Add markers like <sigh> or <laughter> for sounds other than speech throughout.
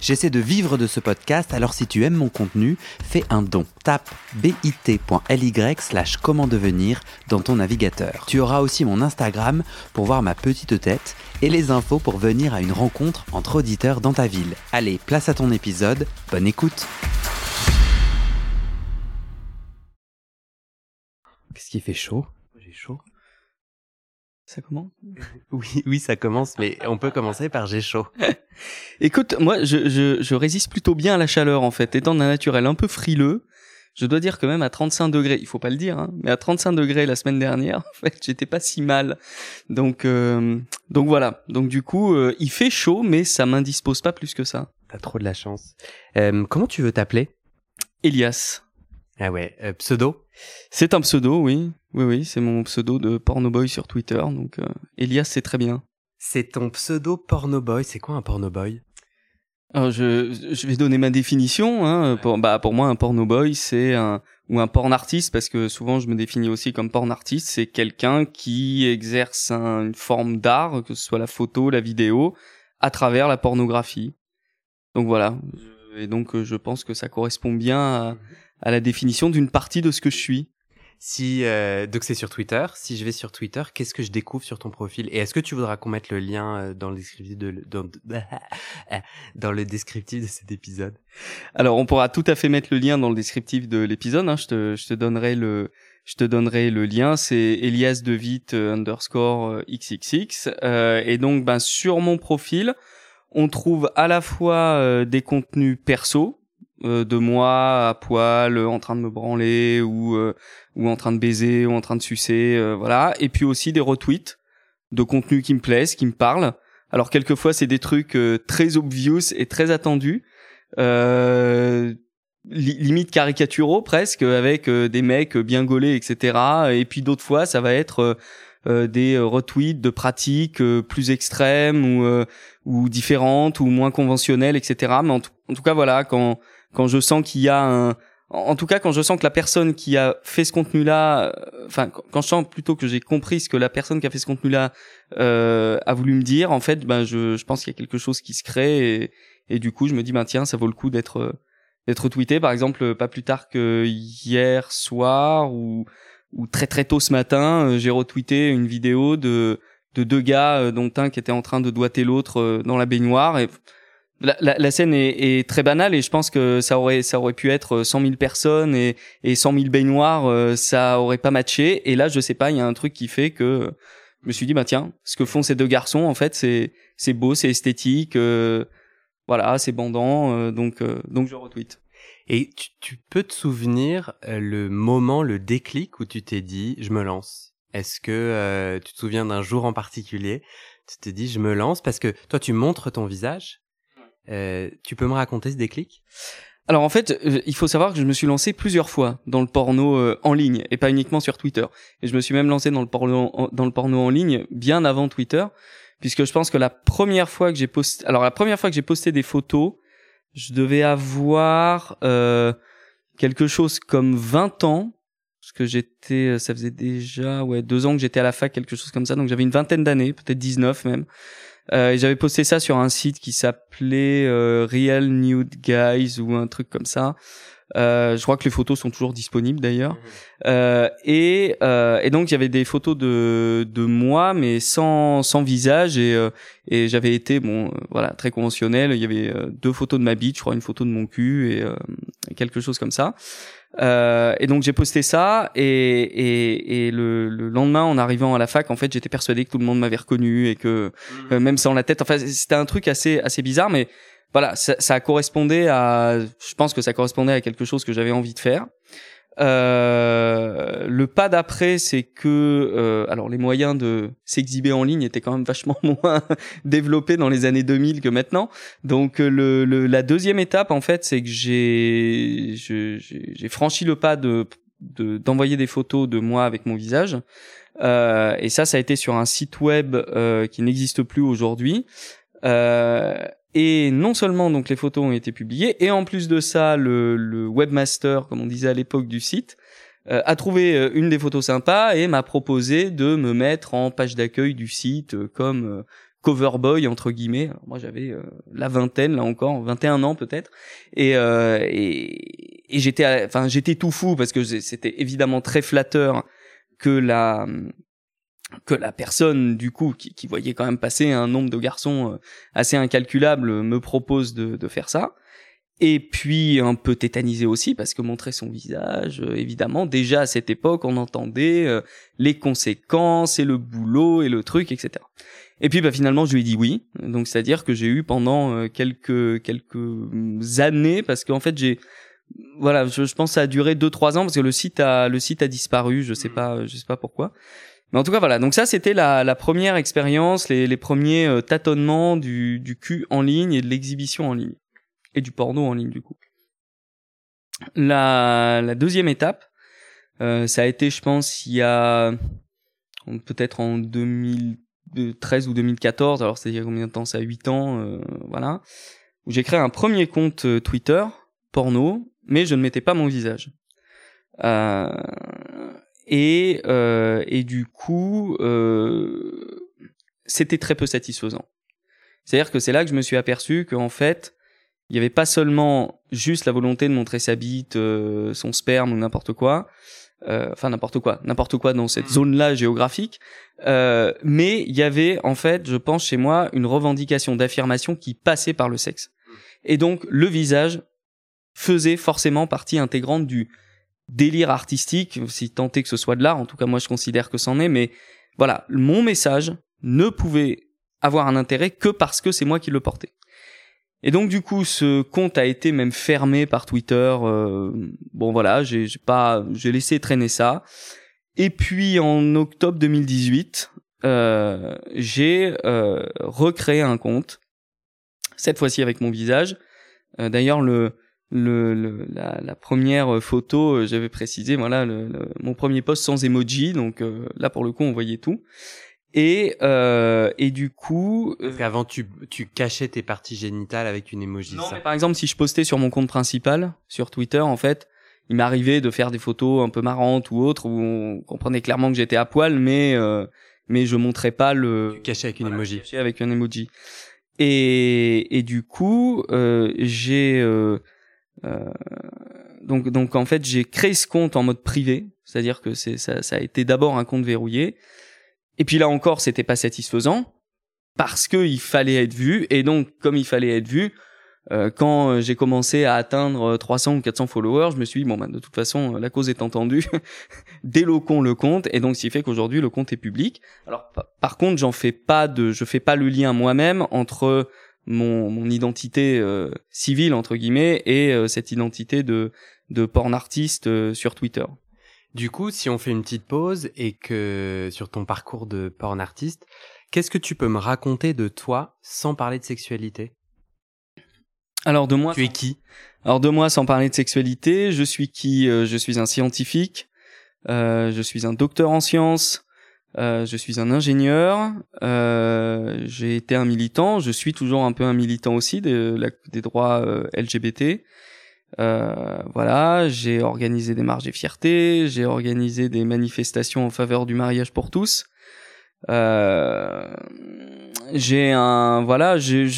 J'essaie de vivre de ce podcast, alors si tu aimes mon contenu, fais un don. Tape bit.ly slash comment devenir dans ton navigateur. Tu auras aussi mon Instagram pour voir ma petite tête et les infos pour venir à une rencontre entre auditeurs dans ta ville. Allez, place à ton épisode, bonne écoute Qu'est-ce qui fait chaud? J'ai chaud. Ça commence? Oui, oui, ça commence, mais on peut commencer par j'ai chaud. <laughs> Écoute, moi, je, je, je résiste plutôt bien à la chaleur, en fait. Étant d'un naturel un peu frileux, je dois dire que même à 35 degrés, il faut pas le dire, hein, mais à 35 degrés la semaine dernière, <laughs> en fait, j'étais pas si mal. Donc, euh, donc voilà. Donc du coup, euh, il fait chaud, mais ça m'indispose pas plus que ça. T'as trop de la chance. Euh, comment tu veux t'appeler? Elias. Ah ouais, pseudo? C'est un pseudo, oui. Oui, oui, c'est mon pseudo de pornoboy sur Twitter. Donc, Elias, c'est très bien. C'est ton pseudo pornoboy. C'est quoi un pornoboy? Alors, je, je vais donner ma définition. Hein. Pour, bah, pour moi, un pornoboy, c'est un ou un porn artiste, parce que souvent je me définis aussi comme porn artiste, c'est quelqu'un qui exerce un- une forme d'art, que ce soit la photo, la vidéo, à travers la pornographie. Donc voilà. Et donc euh, je pense que ça correspond bien à, à la définition d'une partie de ce que je suis. Si euh, donc c'est sur Twitter. Si je vais sur Twitter, qu'est-ce que je découvre sur ton profil? Et est-ce que tu voudras qu'on mette le lien euh, dans le descriptif de dans, <laughs> dans le descriptif de cet épisode? Alors on pourra tout à fait mettre le lien dans le descriptif de l'épisode. Hein. Je te je te donnerai le je te donnerai le lien. C'est Elias Devitt euh, underscore euh, xxx. Euh, et donc ben sur mon profil, on trouve à la fois euh, des contenus perso euh, de moi à poil, euh, en train de me branler ou euh, ou en train de baiser ou en train de sucer, euh, voilà. Et puis aussi des retweets de contenus qui me plaisent, qui me parlent. Alors quelquefois c'est des trucs très obvious et très attendus, li- limite caricaturaux presque, avec des mecs bien gaulés, etc. Et puis d'autres fois ça va être des retweets de pratiques plus extrêmes ou ou différentes ou moins conventionnelles, etc. Mais en tout cas voilà quand quand je sens qu'il y a un en tout cas, quand je sens que la personne qui a fait ce contenu-là, euh, enfin, quand je sens plutôt que j'ai compris ce que la personne qui a fait ce contenu-là euh, a voulu me dire, en fait, ben, je, je pense qu'il y a quelque chose qui se crée et, et du coup, je me dis, ben tiens, ça vaut le coup d'être euh, d'être tweeté. Par exemple, pas plus tard que hier soir ou ou très très tôt ce matin, j'ai retweeté une vidéo de de deux gars, dont un qui était en train de doigter l'autre dans la baignoire et la, la, la scène est, est très banale et je pense que ça aurait ça aurait pu être 100 000 personnes et et 100 000 baignoires euh, ça aurait pas matché. Et là je sais pas il y a un truc qui fait que je me suis dit bah tiens ce que font ces deux garçons en fait c'est c'est beau c'est esthétique euh, voilà c'est bandant euh, donc euh, donc je retweet. Et tu, tu peux te souvenir euh, le moment, le déclic où tu t'es dit je me lance? Est-ce que euh, tu te souviens d'un jour en particulier? Tu t'es dit je me lance parce que toi tu montres ton visage. Euh, tu peux me raconter ce déclic? Alors en fait, euh, il faut savoir que je me suis lancé plusieurs fois dans le porno euh, en ligne et pas uniquement sur Twitter. Et je me suis même lancé dans le porno en, ligne bien avant Twitter, puisque je pense que la première fois que j'ai posté, alors la première fois que j'ai posté des photos, je devais avoir euh, quelque chose comme 20 ans, parce que j'étais, ça faisait déjà ouais deux ans que j'étais à la fac, quelque chose comme ça, donc j'avais une vingtaine d'années, peut-être 19 même. Euh, j'avais posté ça sur un site qui s'appelait euh, Real Nude Guys ou un truc comme ça. Euh, je crois que les photos sont toujours disponibles d'ailleurs. Euh, et, euh, et donc il y avait des photos de, de moi mais sans, sans visage et, euh, et j'avais été bon euh, voilà très conventionnel. Il y avait euh, deux photos de ma bite, je crois une photo de mon cul et euh, quelque chose comme ça. Euh, et donc j'ai posté ça et, et, et le, le lendemain en arrivant à la fac en fait j'étais persuadé que tout le monde m'avait reconnu et que euh, même sans la tête enfin c'était un truc assez assez bizarre mais voilà ça, ça correspondait à je pense que ça correspondait à quelque chose que j'avais envie de faire euh, le pas d'après c'est que euh, alors les moyens de s'exhiber en ligne étaient quand même vachement <laughs> moins développés dans les années 2000 que maintenant. Donc euh, le, le la deuxième étape en fait c'est que j'ai j'ai franchi le pas de- d'envoyer des photos de moi avec mon visage. Euh, et ça ça a été sur un site web euh, qui n'existe plus aujourd'hui. Euh, Et non seulement donc les photos ont été publiées, et en plus de ça, le, le webmaster, comme on disait à l'époque du site, euh, a trouvé euh, une des photos sympas et m'a proposé de me mettre en page d'accueil du site euh, comme cover boy entre guillemets. moi j'avais la vingtaine là encore, 21 ans peut-être, et, et, et j'étais, enfin j'étais tout fou parce que c'était évidemment très flatteur que la que la personne du coup qui, qui, voyait quand même passer un nombre de garçons assez incalculable me propose de, de faire ça et puis un peu tétanisé aussi parce que montrer son visage, euh, évidemment, déjà à cette époque, on entendait euh, les conséquences et le boulot et le truc, etc. Et puis bah, finalement, je lui ai dit oui. Donc c'est-à-dire que j'ai eu pendant euh, quelques quelques années, parce qu'en fait j'ai voilà, je, pense que ça a duré deux trois ans parce que le site a le site a disparu. Je sais mmh. pas, je sais pas pourquoi. Mais en tout cas voilà. Donc ça c'était la, la première expérience, les, les premiers tâtonnements du du cul en ligne et de l'exhibition en ligne et du porno en ligne du coup. La, la deuxième étape, euh, ça a été, je pense, il y a peut-être en 2013 ou 2014, alors c'est il y a combien de temps? Ça a 8 ans, euh, voilà, où j'ai créé un premier compte euh, Twitter porno, mais je ne mettais pas mon visage. Euh, et, euh, et du coup, euh, c'était très peu satisfaisant. C'est-à-dire que c'est là que je me suis aperçu qu'en fait, il n'y avait pas seulement juste la volonté de montrer sa bite, euh, son sperme ou n'importe quoi, euh, enfin n'importe quoi, n'importe quoi dans cette mm. zone-là géographique, euh, mais il y avait en fait, je pense chez moi, une revendication d'affirmation qui passait par le sexe. Et donc le visage faisait forcément partie intégrante du délire artistique, si tant est que ce soit de l'art, en tout cas moi je considère que c'en est, mais voilà, mon message ne pouvait avoir un intérêt que parce que c'est moi qui le portais. Et donc du coup, ce compte a été même fermé par Twitter. Euh, bon voilà, j'ai pas, j'ai laissé traîner ça. Et puis en octobre 2018, euh, j'ai euh, recréé un compte. Cette fois-ci avec mon visage. Euh, d'ailleurs, le, le, la, la, première photo, j'avais précisé, voilà, le, mon premier post sans emoji. Donc là, pour le coup, on voyait tout. Et, euh, et du coup... Euh, qu'avant, tu, tu cachais tes parties génitales avec une emoji. Non, mais par exemple, si je postais sur mon compte principal, sur Twitter, en fait, il m'arrivait de faire des photos un peu marrantes ou autres, où on comprenait clairement que j'étais à poil, mais euh, mais je montrais pas le... Tu cachais avec une emoji. avec un emoji. Et, et du coup, euh, j'ai... Euh, donc, donc en fait, j'ai créé ce compte en mode privé, c'est-à-dire que c'est ça, ça a été d'abord un compte verrouillé. Et puis là encore, c'était pas satisfaisant parce qu'il fallait être vu. Et donc, comme il fallait être vu, euh, quand j'ai commencé à atteindre 300 ou 400 followers, je me suis dit, bon, bah, de toute façon, la cause est entendue, <laughs> déloquons le compte. Et donc, ce qui fait qu'aujourd'hui, le compte est public. Alors, par contre, j'en fais pas de, je fais pas le lien moi-même entre mon, mon identité euh, civile, entre guillemets, et euh, cette identité de, de porn artiste euh, sur Twitter. Du coup, si on fait une petite pause et que sur ton parcours de porn artiste, qu'est-ce que tu peux me raconter de toi sans parler de sexualité? Alors de moi, tu es qui? Alors de moi, sans parler de sexualité, je suis qui? Euh, Je suis un scientifique, euh, je suis un docteur en sciences, euh, je suis un ingénieur, euh, j'ai été un militant, je suis toujours un peu un militant aussi des droits euh, LGBT. Euh, voilà, j'ai organisé des marches et fierté, j'ai organisé des manifestations en faveur du mariage pour tous. Euh, j'ai un voilà, j'ai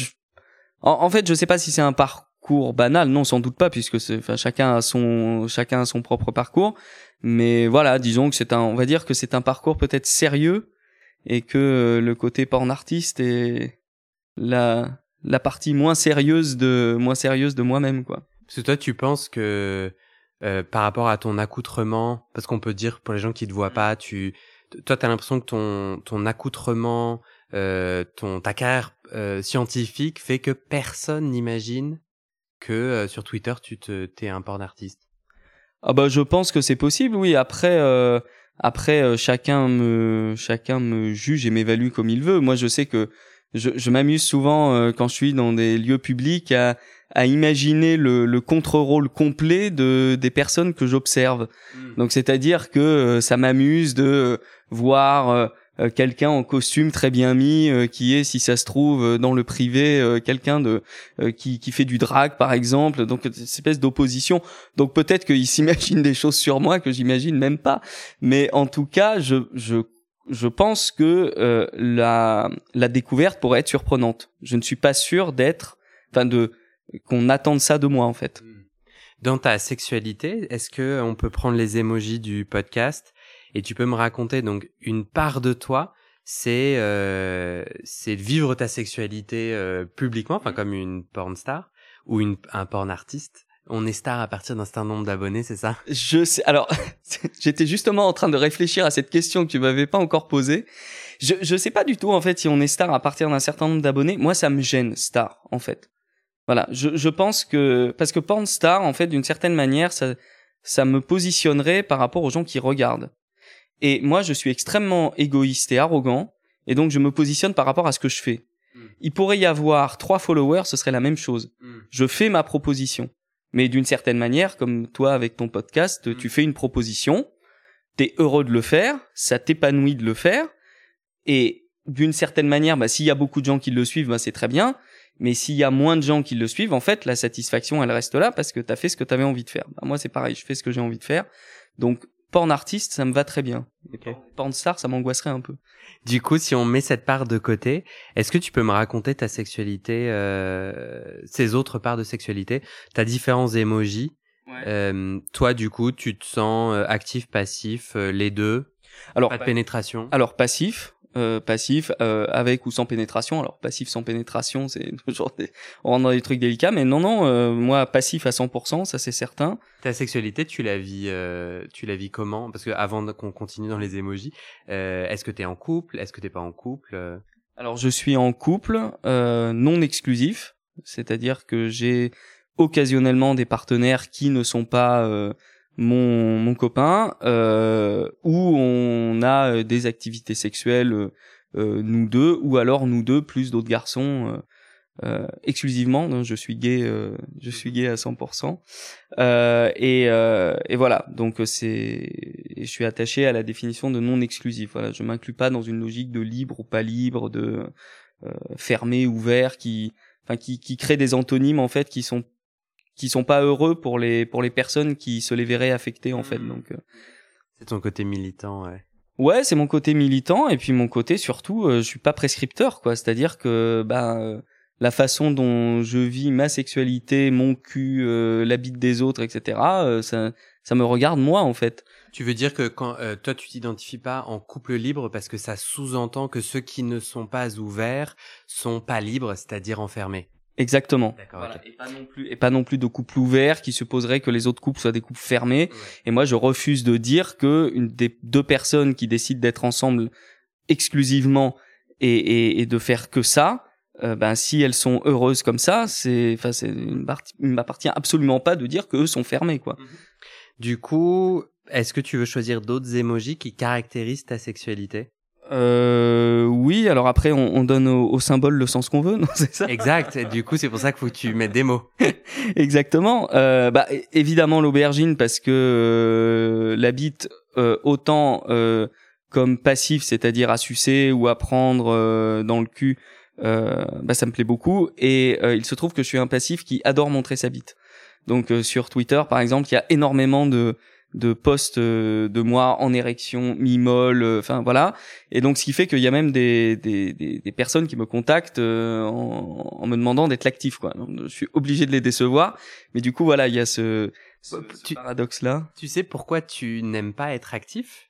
en, fait, je sais pas si c'est un parcours banal, non, sans doute pas, puisque enfin, chacun a son chacun a son propre parcours. Mais voilà, disons que c'est un, on va dire que c'est un parcours peut-être sérieux et que le côté porn artiste est la la partie moins sérieuse de moins sérieuse de moi-même, quoi. Parce que toi, tu penses que euh, par rapport à ton accoutrement, parce qu'on peut dire pour les gens qui te voient mm. pas, tu, toi, t'as l'impression que ton ton accoutrement, euh, ton ta carrière euh, scientifique fait que personne n'imagine que euh, sur Twitter tu te t'es un porn artiste. Ah bah je pense que c'est possible, oui. Après euh, après euh, chacun me chacun me juge et m'évalue comme il veut. Moi, je sais que je, je m'amuse souvent quand je suis dans des lieux publics à à imaginer le, le contre-rôle complet de des personnes que j'observe. Hmm. Donc c'est-à-dire que euh, ça m'amuse de voir euh, quelqu'un en costume très bien mis qui est si ça se trouve dans le privé quelqu'un de qui, qui fait du drag par exemple. Donc cette espèce d'opposition. Donc peut-être qu'il <laughs> s'imagine des choses sur moi que j'imagine même pas. Mais en tout cas je je je pense que la la découverte pourrait être surprenante. Je ne suis pas sûr d'être enfin de qu'on attende ça de moi en fait. Hmm. dans ta sexualité est-ce que on peut prendre les émojis du podcast et tu peux me raconter donc une part de toi, c'est euh, c'est vivre ta sexualité euh, publiquement, enfin comme une porn star ou une un porn artiste. On est star à partir d'un certain nombre d'abonnés, c'est ça? Je sais. Alors, <laughs> j'étais justement en train de réfléchir à cette question que tu m'avais pas encore posée. Je je sais pas du tout en fait si on est star à partir d'un certain nombre d'abonnés. Moi, ça me gêne star en fait. Voilà, je je pense que parce que porn star en fait d'une certaine manière ça ça me positionnerait par rapport aux gens qui regardent. Et moi, je suis extrêmement égoïste et arrogant, et donc je me positionne par rapport à ce que je fais. Hmm. Il pourrait y avoir trois followers, ce serait la même chose. Hmm. Je fais ma proposition. Mais d'une certaine manière, comme toi avec ton podcast, hmm. tu fais une proposition, t'es heureux de le faire, ça t'épanouit de le faire, et d'une certaine manière, bah, s'il y a beaucoup de gens qui le suivent, bah, c'est très bien. Mais s'il y a moins de gens qui le suivent, en fait, la satisfaction, elle reste là parce que t'as fait ce que t'avais envie de faire. Bah, moi, c'est pareil, je fais ce que j'ai envie de faire. Donc, porn artiste, ça me va très bien. porn star, ça m'angoisserait un peu. Du coup, si on met cette part de côté, est-ce que tu peux me raconter ta sexualité, euh, ces autres parts de sexualité, t'as différents émojis. Euh, toi, du coup, tu te sens euh, actif, passif, euh, les deux? Alors, pas de pénétration? Alors passif, euh, passif euh, avec ou sans pénétration. Alors passif sans pénétration, c'est <laughs> toujours des... on rentre dans des trucs délicats, mais non non, euh, moi passif à 100%, ça c'est certain. Ta sexualité, tu la vis, tu la vis comment? Parce que avant qu'on continue dans les émojis, est-ce que t'es en couple? Est-ce que t'es pas en couple? Alors je suis en couple non exclusif, c'est-à-dire que j'ai occasionnellement des partenaires qui ne sont pas mon, mon copain, euh, où on a euh, des activités sexuelles euh, nous deux, ou alors nous deux plus d'autres garçons euh, exclusivement. je suis gay, je suis gay à 100%. et, et voilà, donc c'est, je suis attaché à la définition de non exclusif. Voilà, je m'inclus pas dans une logique de libre ou pas libre, de fermé, ouvert, qui, enfin qui, qui crée des antonymes en fait qui sont qui sont pas heureux pour les pour les personnes qui se les verraient affectées en fait. Hmm. Donc euh. c'est ton côté militant, ouais. Ouais, c'est mon côté militant et puis mon côté surtout, euh, je suis pas prescripteur quoi. C'est-à-dire que bah euh, la façon dont je vis ma sexualité, mon cul, la bite des autres, etc. ça ça me regarde moi en fait. Tu veux dire que quand toi tu t'identifies pas en couple libre parce que ça sous-entend que ceux qui ne sont pas ouverts sont pas libres, c'est-à-dire enfermés? Exactement. Et pas non plus et pas non plus de couple ouvert qui supposerait que les autres couples soient des couples fermés. Et moi, je refuse de dire que une des deux personnes qui décident d'être ensemble exclusivement et, et, et, de faire que ça, euh, ben si elles sont heureuses comme ça, c'est enfin c'est il m'appartient absolument pas de dire que eux sont fermés quoi. Mhm. Du coup, est-ce que tu veux choisir d'autres émojis qui caractérisent ta sexualité? Euh, oui, alors après on, on donne au, symbole le sens qu'on veut, <laughs> non c'est ça? Exact. Et du coup, c'est pour ça qu'il faut que tu mettes des mots. <laughs> Exactement. Euh, bah évidemment l'aubergine parce que euh, la bite euh, autant euh, comme passif, c'est-à-dire à sucer ou à prendre euh, dans le cul, bah ça me plaît beaucoup. Et il se trouve que je suis un passif qui adore montrer sa bite. Donc sur Twitter, par exemple, il y a énormément de de postes euh, de moi en érection, mi-molle, euh, enfin voilà. Et donc ce qui fait qu'il y a même des, des, des, personnes qui me contactent euh, en, me demandant d'être actif quoi. je suis obligé de les décevoir, mais du coup voilà, il y a ce, paradoxe là. Tu sais pourquoi tu n'aimes pas être actif?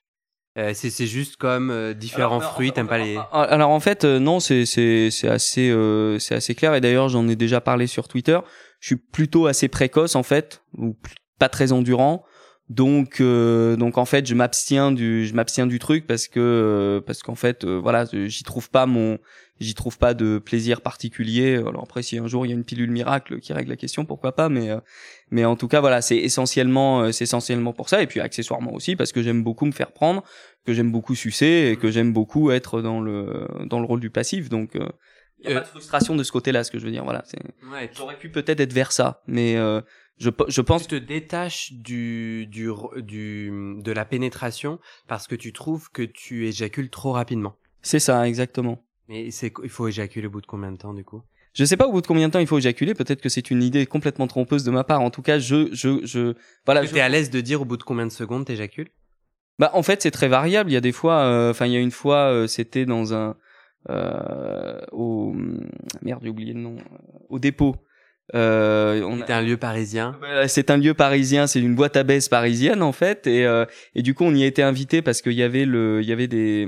Euh, c'est juste comme différents fruits, t'aimes pas les. Alors en fait non, c'est c'est c'est assez c'est assez clair et d'ailleurs j'en ai déjà parlé sur Twitter. Je suis plutôt assez précoce en fait ou pas très endurant. Donc, euh, donc en fait, je m'abstiens du, je m'abstiens du truc parce que, euh, parce qu'en fait, euh, voilà, j'y trouve pas mon, j'y trouve pas de plaisir particulier. Alors après, si un jour il y a une pilule miracle qui règle la question, pourquoi pas. Mais, mais en tout cas, voilà, c'est essentiellement, c'est essentiellement pour ça. Et puis accessoirement aussi parce que j'aime beaucoup me faire prendre, que j'aime beaucoup sucer et que j'aime beaucoup être dans le, dans le rôle du passif. Donc il y a pas de frustration de ce côté-là, ce que je veux dire. Voilà, c'est. Ouais, J'aurais pu peut-être être vers ça, mais je, je pense. Tu te détaches du, du, du, de la pénétration parce que tu trouves que tu éjacules trop rapidement. C'est ça, exactement. Mais c'est, il faut éjaculer au bout de combien de temps du coup? Je sais pas au bout de combien de temps il faut éjaculer. Peut-être que c'est une idée complètement trompeuse de ma part. En tout cas, je, je, je, voilà. Tu es à l'aise de dire au bout de combien de secondes t'éjacules? Bah, en fait, c'est très variable. Il y a des fois, euh, enfin, il y a une fois, euh, c'était dans un, euh, au, merde, j'ai oublié le nom, au dépôt. Euh, on un lieu parisien. C'est un lieu parisien, c'est une boîte à baisse parisienne en fait, et, euh, et du coup on y a été invité parce qu'il y avait le, il y avait des,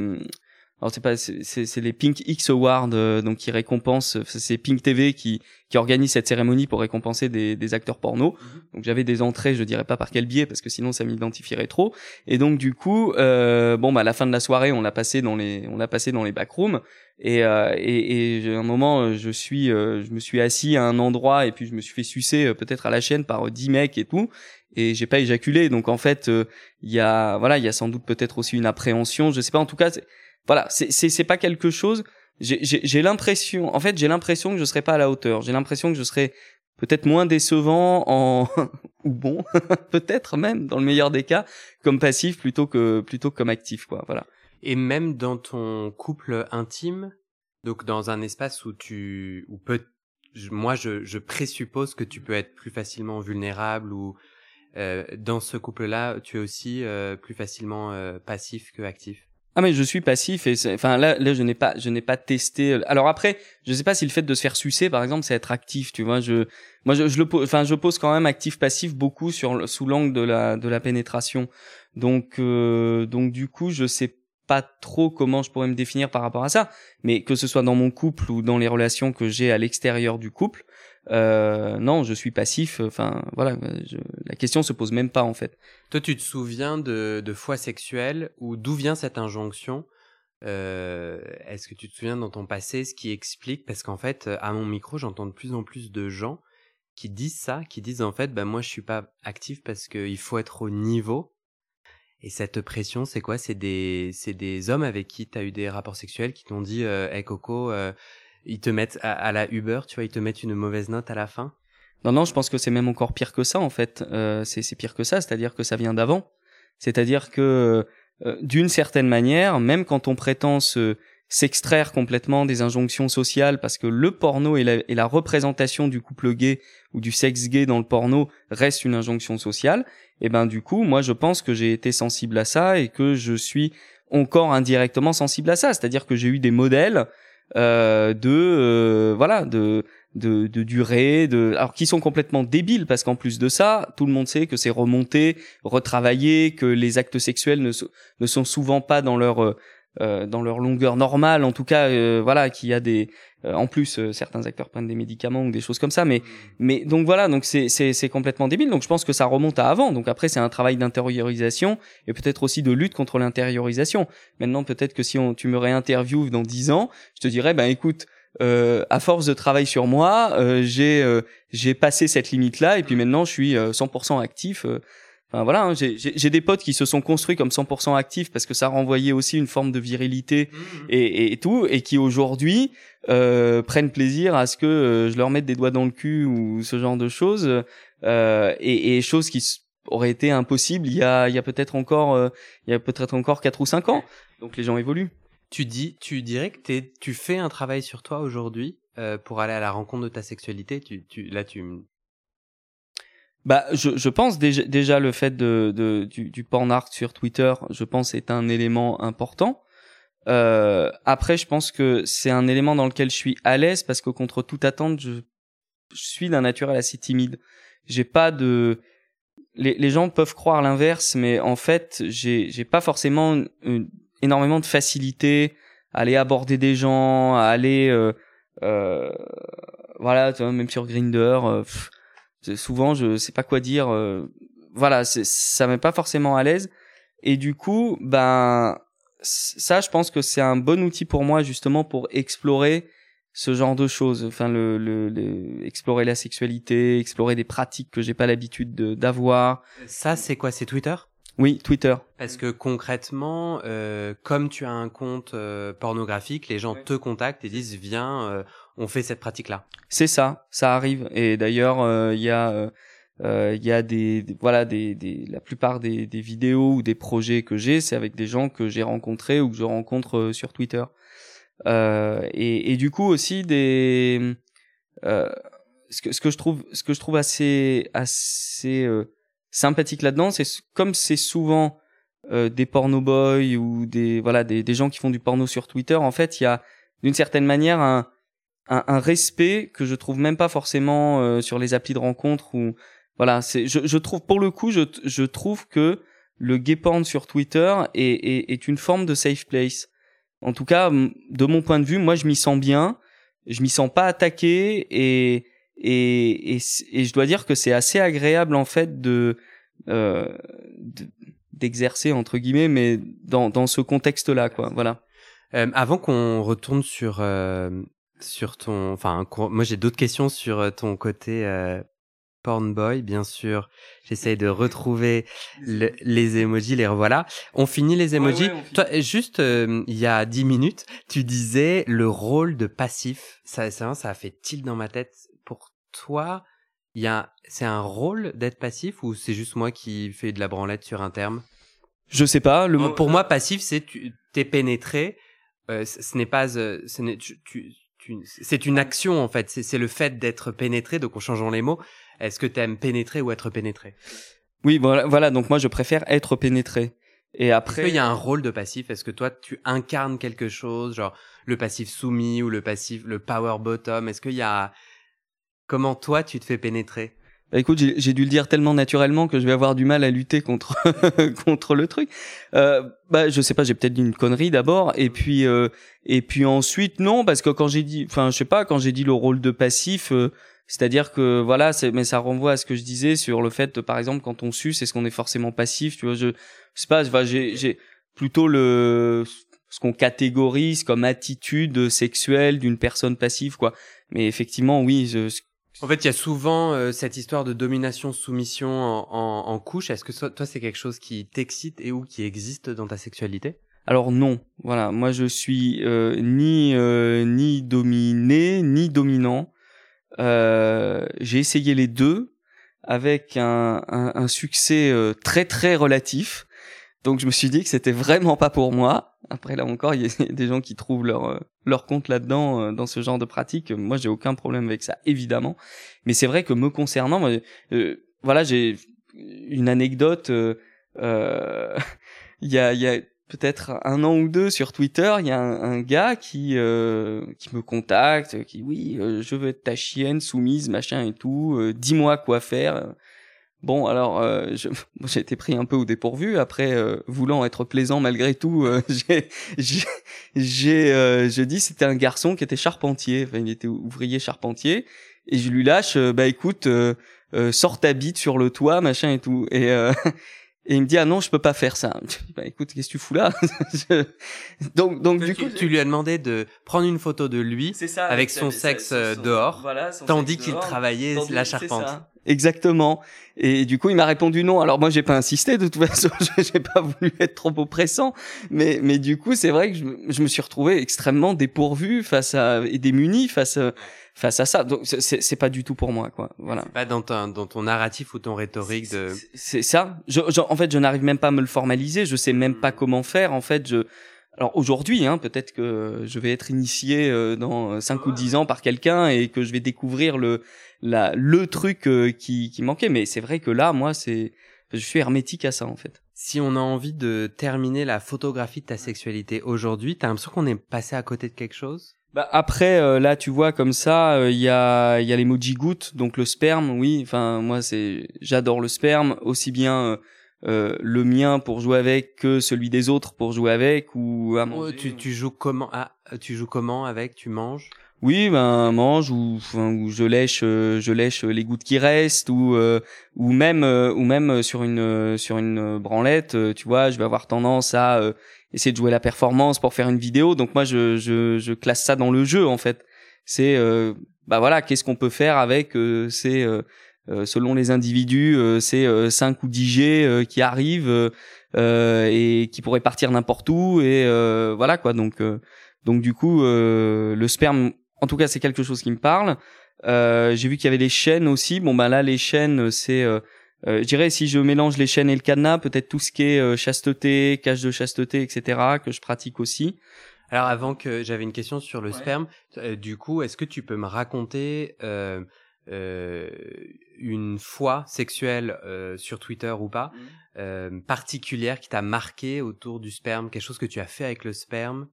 alors c'est pas c'est les Pink X Awards euh, donc qui récompensent c'est Pink TV qui qui organise cette cérémonie pour récompenser des, des acteurs porno. Mhm. Donc j'avais des entrées, je dirais pas par quel biais parce que sinon ça m'identifierait trop. Et donc du coup euh, bon bah à la fin de la soirée, on l'a passé dans les on l'a passé dans les backrooms et euh, et, et à un moment je suis euh, je me suis assis à un endroit et puis je me suis fait sucer euh, peut-être à la chaîne par dix mecs et tout et j'ai pas éjaculé. Donc en fait, il y a voilà, il y a sans doute peut-être aussi une appréhension, je sais pas en tout cas voilà, c'est pas quelque chose. J'ai l'impression, en fait, j'ai l'impression que je serais pas à la hauteur. J'ai l'impression que je serais peut-être moins décevant en <laughs> ou bon, <laughs> peut-être même dans le meilleur des cas comme passif plutôt que plutôt comme actif quoi. Voilà. Et même dans ton couple intime, donc dans un espace où tu ou peut moi je, je présuppose que tu peux être plus facilement vulnérable ou euh, dans ce couple-là, tu es aussi euh, plus facilement euh, passif que actif? Ah mais je suis passif et enfin là là je n'ai pas je n'ai pas testé. Alors après je sais pas si le fait de se faire sucer par exemple c'est être actif tu vois je moi je, je le enfin je pose quand même actif passif beaucoup sur sous l'angle de la de la pénétration donc euh, donc du coup je sais pas trop comment je pourrais me définir par rapport à ça mais que ce soit dans mon couple ou dans les relations que j'ai à l'extérieur du couple euh, non, je suis passif. Enfin, voilà, la question se pose même pas en fait. Toi, tu te souviens de, de fois sexuelles ou d'où vient cette injonction? Euh, Est-ce que tu te souviens dans ton passé ce qui explique? Parce qu'en fait, à mon micro, j'entends de plus en plus de gens qui disent ça, qui disent en fait, bah moi, je suis pas actif parce qu'il faut être au niveau. Et cette pression, c'est quoi? C'est des, des hommes avec qui tu as eu des rapports sexuels qui t'ont dit, euh, hey Coco, ils te mettent à, la Uber, tu vois, ils te mettent une mauvaise note à la fin? Non, non, je pense que c'est même encore pire que ça en fait. Euh, c'est pire que ça, c'est-à-dire que ça vient d'avant. C'est-à-dire que euh, d'une certaine manière, même quand on prétend se s'extraire complètement des injonctions sociales parce que le porno et la, et la, représentation du couple gay ou du sexe gay dans le porno reste une injonction sociale, et eh ben du coup, moi je pense que j'ai été sensible à ça et que je suis encore indirectement sensible à ça, c'est-à-dire que j'ai eu des modèles de euh, voilà de de, de durée, de alors qui sont complètement débiles parce qu'en plus de ça, tout le monde sait que c'est remonté, retravaillé, que les actes sexuels ne, ne sont souvent pas dans leur euh, euh, dans leur longueur normale, en tout cas, euh, voilà, qu'il y a des, euh, en plus, certains acteurs prennent des médicaments ou des choses comme ça, mais, mais donc voilà, donc c'est c'est c'est complètement débile. Donc je pense que ça remonte à avant. Donc après, c'est un travail d'intériorisation et peut-être aussi de lutte contre l'intériorisation. Maintenant, peut-être que si on, tu me réinterviews dans dix ans, je te dirais, ben écoute. Euh, à force de travail sur moi, euh, j'ai j'ai passé cette limite là et puis maintenant je suis 100% actif voilà, hein, j'ai des potes qui se sont construits comme 100% actifs parce que ça renvoyait aussi une forme de virilité mmh, mmh. et, et, tout, et qui aujourd'hui euh, prennent plaisir à ce que euh, je leur mette des doigts dans le cul ou ce genre de choses, euh, et, et choses qui auraient été impossibles il y a, il y a peut-être encore, euh, il y a peut-être encore quatre ou cinq ans. Donc les gens évoluent. Tu dis, tu dirais que es, tu fais un travail sur toi aujourd'hui euh, pour aller à la rencontre de ta sexualité. Tu, tu, là, tu, bah, je, je pense déjà, déjà le fait de, de du, du porn art sur Twitter, je pense est un élément important. Euh, après, je pense que c'est un élément dans lequel je suis à l'aise parce que contre toute attente, je, je suis d'un naturel assez timide. J'ai pas de, les, les gens peuvent croire l'inverse, mais en fait, j'ai j'ai pas forcément une, énormément de facilité à aller aborder des gens, à aller, euh, euh, voilà, même sur Grinder. Euh, souvent je sais pas quoi dire euh, voilà ça met pas forcément à l'aise. Et du coup ben ça je pense que c'est un bon outil pour moi justement pour explorer ce genre de choses. Enfin le, le, explorer la sexualité explorer des pratiques que j'ai pas l'habitude d'avoir. Ça c'est quoi c'est Twitter? Oui, Twitter. Parce que concrètement, euh, comme tu as un compte euh, pornographique, les gens te contactent et disent viens, euh, on fait cette pratique-là. C'est ça, ça arrive. Et d'ailleurs, il y a il y a des, voilà des, des, la plupart des, des vidéos ou des projets que j'ai, c'est avec des gens que j'ai rencontrés ou que je rencontre sur Twitter. et, et, du coup aussi des ce que, ce que je trouve ce que je trouve assez assez sympathique là-dedans, c'est comme c'est souvent euh, des porno boys ou des voilà des, des gens qui font du porno sur Twitter. En fait, il y a d'une certaine manière un, un, un, respect que je trouve même pas forcément euh, sur les applis de rencontre ou voilà. C'est je, je trouve pour le coup je, je trouve que le gay porn sur Twitter est, est, est une forme de safe place. En tout cas, de mon point de vue, moi je m'y sens bien, je m'y sens pas attaqué et et, et, je dois dire que c'est assez agréable en fait de euh, d'exercer entre guillemets, mais dans, dans ce contexte-là, quoi. Voilà. Euh, avant qu'on retourne sur euh, sur ton, enfin, moi j'ai d'autres questions sur euh, ton côté euh, porn boy, bien sûr. J'essaye de <laughs> retrouver les emojis, les revoilà. On finit les emojis. Toi, juste il y a dix minutes, tu disais le rôle de passif. Ça, ça, ça a fait tilt dans ma tête. Pour toi, il y a, c'est un rôle d'être passif ou c'est juste moi qui fais de la branlette sur un terme? Je sais pas. Le Pour moi, passif, c'est tu t'es pénétré. Euh, ce n'est pas, euh, ce n'est, tu, tu, c'est une action en fait. C'est le fait d'être pénétré. Donc en changeant les mots, est-ce que tu aimes pénétrer ou être pénétré? Oui, voilà, voilà. Donc moi, je préfère être pénétré. Et après, est-ce qu'il y a un rôle de passif? Est-ce que toi, tu incarnes quelque chose, genre le passif soumis ou le passif, le power bottom? Est-ce qu'il y a Comment toi tu te fais pénétrer? Écoute, j'ai dû le dire tellement naturellement que je vais avoir du mal à lutter contre <laughs> contre le truc. Euh, bah je sais pas, j'ai peut-être dit une connerie d'abord et puis euh, et puis ensuite non parce que quand j'ai dit, enfin je sais pas, quand j'ai dit le rôle de passif, euh, c'est-à-dire que voilà, mais ça renvoie à ce que je disais sur le fait, par exemple, quand on suce, est-ce qu'on est forcément passif Tu vois, je, je sais pas, j'ai plutôt le ce qu'on catégorise comme attitude sexuelle d'une personne passive quoi. Mais effectivement, oui, je, en fait, il y a souvent euh, cette histoire de domination-soumission en, en, en, couche. Est-ce que toi, c'est quelque chose qui t'excite et ou qui existe dans ta sexualité? Alors non, voilà. Moi, je suis euh, ni euh, ni dominé ni dominant. J'ai essayé les deux avec un, un, un succès très très relatif. Donc je me suis dit que c'était vraiment pas pour moi. Après là encore, il y a <laughs> des gens qui trouvent leur euh, leur compte là-dedans euh, dans ce genre de pratique. Moi, j'ai aucun problème avec ça, évidemment. Mais c'est vrai que me concernant, euh, voilà, j'ai une anecdote. Euh, <laughs> il y a, il y a peut-être un an ou deux sur Twitter, il y a un, gars qui qui me contacte, qui oui, je veux être ta chienne soumise, machin et tout. Dis-moi quoi faire. Bon, alors, euh, <laughs> j'ai été pris un peu au dépourvu. Après, euh, voulant être plaisant malgré tout, euh, <laughs> j'ai, j'ai, euh, dis c'était un garçon qui était charpentier. Enfin, il était ouvrier charpentier. Et je lui lâche, bah écoute, sors ta bite sur le toit, machin et tout. Et, <laughs> et il me dit ah non, je peux pas faire ça. Je dis, bah écoute, qu'est-ce que tu fous là? Donc, donc du coup, tu lui as demandé de prendre une photo de lui ça, avec, son sexe dehors, tandis qu'il travaillait la charpente. Exactement. Et du coup, il m'a répondu non. Alors moi, j'ai pas insisté. De toute <laughs> façon, j'ai pas voulu être trop oppressant. Mais mais du coup, c'est vrai que je, je, me suis retrouvé extrêmement dépourvu face à et démuni face à, face à ça. Donc c'est pas du tout pour moi, quoi. Voilà. Pas dans ton dans ton narratif ou ton rhétorique de. C'est ça. Je, en fait, je n'arrive même pas à me le formaliser. Je sais même pas hmm. comment faire. En fait, je alors aujourd'hui, hein, peut-être que je vais être initié euh, dans 5 ou 10 ans par quelqu'un et que je vais découvrir le la, le truc euh, qui, qui manquait. Mais c'est vrai que là, moi, c'est, je suis hermétique à ça en fait. Si on a envie de terminer la photographie de ta sexualité aujourd'hui, t'as l'impression qu'on est passé à côté de quelque chose? Bah après euh, là tu vois comme ça il y a il y a l'emoji goutte donc le sperme oui enfin moi c'est j'adore le sperme aussi bien euh, le mien pour jouer avec que celui des autres pour jouer avec ou à manger. tu, tu joues comment ah, tu joues comment avec tu manges? Oui, ben mange ou, ou je lèche, euh, je lèche les gouttes qui restent ou euh, ou même euh, ou même sur une sur une branlette, tu vois, je vais avoir tendance à essayer de jouer la performance pour faire une vidéo. Donc moi, je je, je classe ça dans le jeu en fait. C'est bah voilà, qu'est-ce qu'on peut faire avec ces selon les individus, ces 5 ou 10 G qui arrivent et qui pourraient partir n'importe où et voilà quoi. Donc donc du coup, le sperme en tout cas, c'est quelque chose qui me parle. Euh, j'ai vu qu'il y avait les chaînes aussi. Bon, bah là, les chaînes, c'est, euh, euh, je dirais, si je mélange les chaînes et le cadenas, peut-être tout ce qui est chasteté, cache de chasteté, etc., que je pratique aussi. Alors avant que j'avais une question sur le sperme, du coup, est-ce que tu peux me raconter euh, euh, une fois sexuelle euh, sur Twitter ou pas mmh. euh, particulière qui t'a marqué autour du sperme, quelque chose que tu as fait avec le sperme?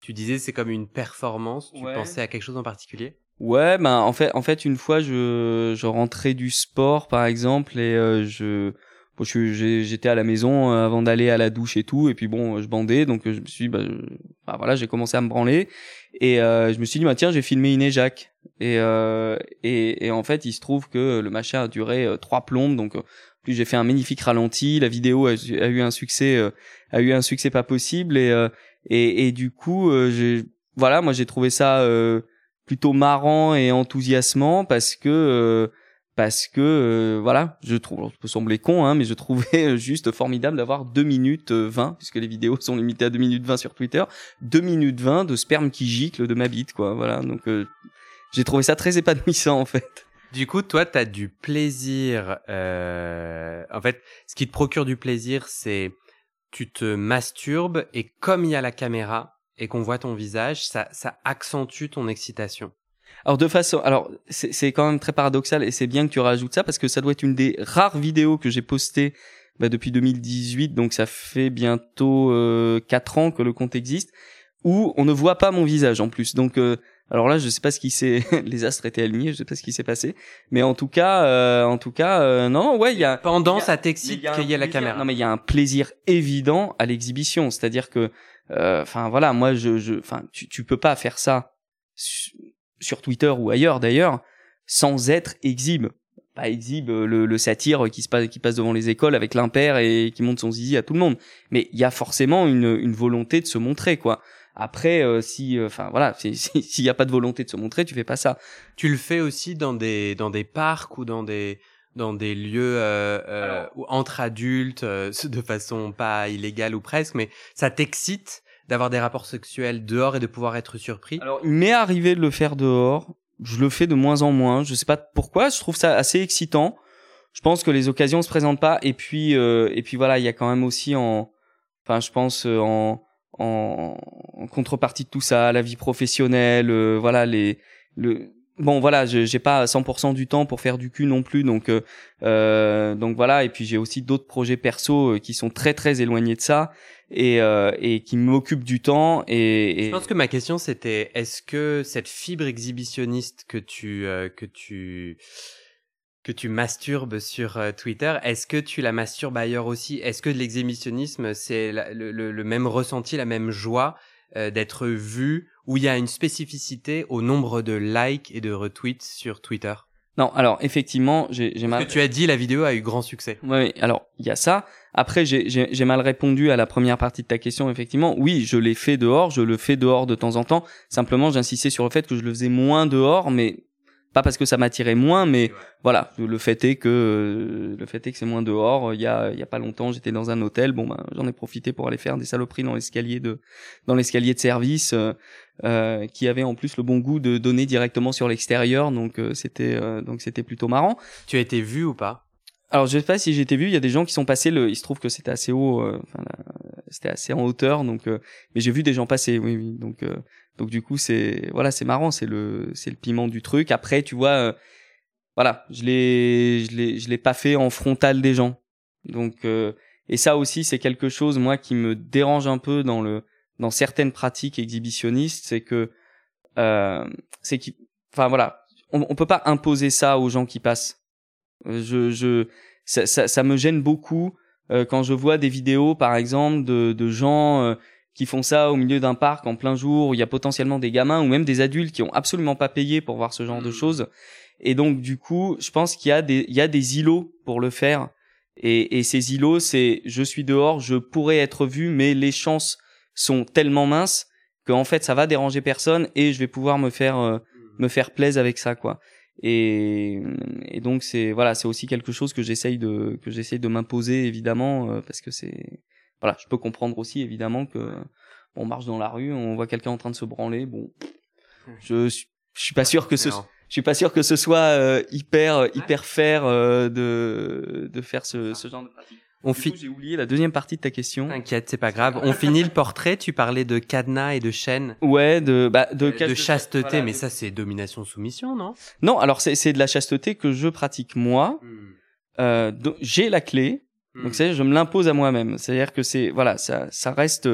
Tu disais c'est comme une performance. Tu pensais à quelque chose en particulier? Ouais, ben en fait, en fait, une fois, je, je rentrais du sport, par exemple, et euh, je, bon, j'étais à la maison euh, avant d'aller à la douche et tout, et puis bon, je bandais, donc je me suis, dit, bah, bah, voilà, j'ai commencé à me branler, et je me suis dit, bah tiens, j'ai filmé une éjac, et, euh, et, et, en fait, il se trouve que le machin a duré euh, trois plombes. Donc, euh, plus j'ai fait un magnifique ralenti. La vidéo a, eu un succès, a eu un succès pas possible. Et, et, et du coup, j'ai, voilà, moi j'ai trouvé ça plutôt marrant et enthousiasmant parce que parce que voilà, je trouve, ça peut sembler con, hein, mais je trouvais juste formidable d'avoir 2 minutes 20, puisque les vidéos sont limitées à 2 minutes 20 sur Twitter, 2 minutes 20 de sperme qui gicle de ma bite, quoi. Voilà, donc j'ai trouvé ça très épanouissant en fait. Du coup, toi, tu as du plaisir. Euh... En fait, ce qui te procure du plaisir, c'est tu te masturbes et comme il y a la caméra et qu'on voit ton visage, ça, ça accentue ton excitation. Alors de façon, alors c'est quand même très paradoxal et c'est bien que tu rajoutes ça parce que ça doit être une des rares vidéos que j'ai postées bah, depuis 2018, donc ça fait bientôt euh, 4 ans que le compte existe, où on ne voit pas mon visage en plus. Donc euh, alors là, je sais pas ce qui s'est, <laughs> les astres étaient alignés, je sais pas ce qui s'est passé, mais en tout cas, euh, en tout cas, euh, non, ouais, il y a pendant ça t'excite qu'il y ait la caméra. Non, mais il y a un plaisir évident à l'exhibition, c'est-à-dire que, euh, enfin voilà, moi, je, enfin, tu, tu peux pas faire ça sur Twitter ou ailleurs d'ailleurs sans être exhibe. Pas exhibe le, le satire qui se passe qui passe devant les écoles avec l'impair et qui monte son zizi à tout le monde. Mais il y a forcément une, une volonté de se montrer quoi après, euh, si, euh, enfin voilà, <laughs> s'il n'y a pas de volonté de se montrer, tu fais pas ça. Tu le fais aussi dans des dans des parcs ou dans des dans des lieux euh, euh entre adultes, <laughs> de façon pas illégale ou presque, mais ça t'excite d'avoir des rapports sexuels dehors et de pouvoir être surpris? Alors, il m'est arrivé de le faire dehors. Je le fais de moins en moins. Je sais pas pourquoi. Je trouve ça assez excitant. Je pense que les occasions se présentent pas. Et puis, et puis voilà, il y a quand même aussi en, enfin, je pense en en, contrepartie de tout ça, la vie professionnelle, euh, voilà les le bon voilà, j'ai pas 100% du temps pour faire du cul non plus, donc euh, euh donc voilà et puis j'ai aussi d'autres projets perso euh, qui sont très très éloignés de ça et et qui m'occupent du temps et, et, Je pense que ma question c'était est-ce que cette fibre exhibitionniste que tu que tu que tu masturbes sur euh, Twitter, est-ce que tu la masturbes ailleurs aussi? Est-ce que l'exhibitionnisme, c'est le, même ressenti, la même joie euh, d'être vu, où il y a une spécificité au nombre de likes et de retweets sur Twitter? Non, alors effectivement, j'ai mal. Que tu as dit, la vidéo a eu grand succès. Oui, alors il y a ça. Après, j'ai mal répondu à la première partie de ta question. Effectivement, oui, je l'ai fait dehors, je le fais dehors de temps en temps. Simplement, j'insistais sur le fait que je le faisais moins dehors, mais pas parce que ça m'attirait moins mais voilà le fait est que euh, le fait est que c'est moins dehors. Il y a il y a pas longtemps j'étais dans un hôtel. Bon ben j'en ai profité pour aller faire des saloperies dans l'escalier de dans l'escalier de service euh, euh, qui avait en plus le bon goût de donner directement sur l'extérieur. Donc euh, c'était donc c'était plutôt marrant. Tu as été vu ou pas? Alors je sais pas si j'ai été vu, il y a des gens qui sont passés le il se trouve que c'était assez haut enfin c'était assez en hauteur. Donc mais j'ai vu des gens passer oui oui. Donc donc du coup c'est voilà c'est marrant c'est le c'est le piment du truc. Après tu vois euh, voilà je l'ai je l'ai je l'ai pas fait en frontal des gens. Donc euh, et ça aussi c'est quelque chose moi qui me dérange un peu dans le dans certaines pratiques exhibitionnistes c'est que euh, c'est qui enfin voilà on, on peut pas imposer ça aux gens qui passent. Je je ça ça, ça me gêne beaucoup quand je vois des vidéos par exemple de de gens qui font ça au milieu d'un parc en plein jour où il y a potentiellement des gamins ou même des adultes qui ont absolument pas payé pour voir ce genre de mmh. choses. Et donc du coup, je pense qu'il y a des il y a des îlots pour le faire. Et, et ces îlots, c'est je suis dehors, je pourrais être vu, mais les chances sont tellement minces qu'en fait ça va déranger personne et je vais pouvoir me faire euh, me faire plaisir avec ça quoi. Et, et donc c'est voilà c'est aussi quelque chose que j'essaye de que j'essaye de m'imposer évidemment euh, parce que c'est voilà, je peux comprendre aussi évidemment que on marche dans la rue, on voit quelqu'un en train de se branler, bon, je suis, je suis pas sûr que ce je suis pas sûr que ce soit euh, hyper hyper fair euh, de de faire ce, ce genre de pratique. On finit. J'ai oublié la deuxième partie de ta question. T'inquiète, c'est pas grave. On finit le portrait. Tu parlais de cadenas et de chaînes. Ouais, de bah, de, euh, de chasteté, mais ça c'est domination soumission, non? Non, alors c'est c'est de la chasteté que je pratique moi. Hmm. Euh, j'ai la clé, hmm. donc c'est je me l'impose à moi-même. C'est-à-dire que c'est voilà, ça ça reste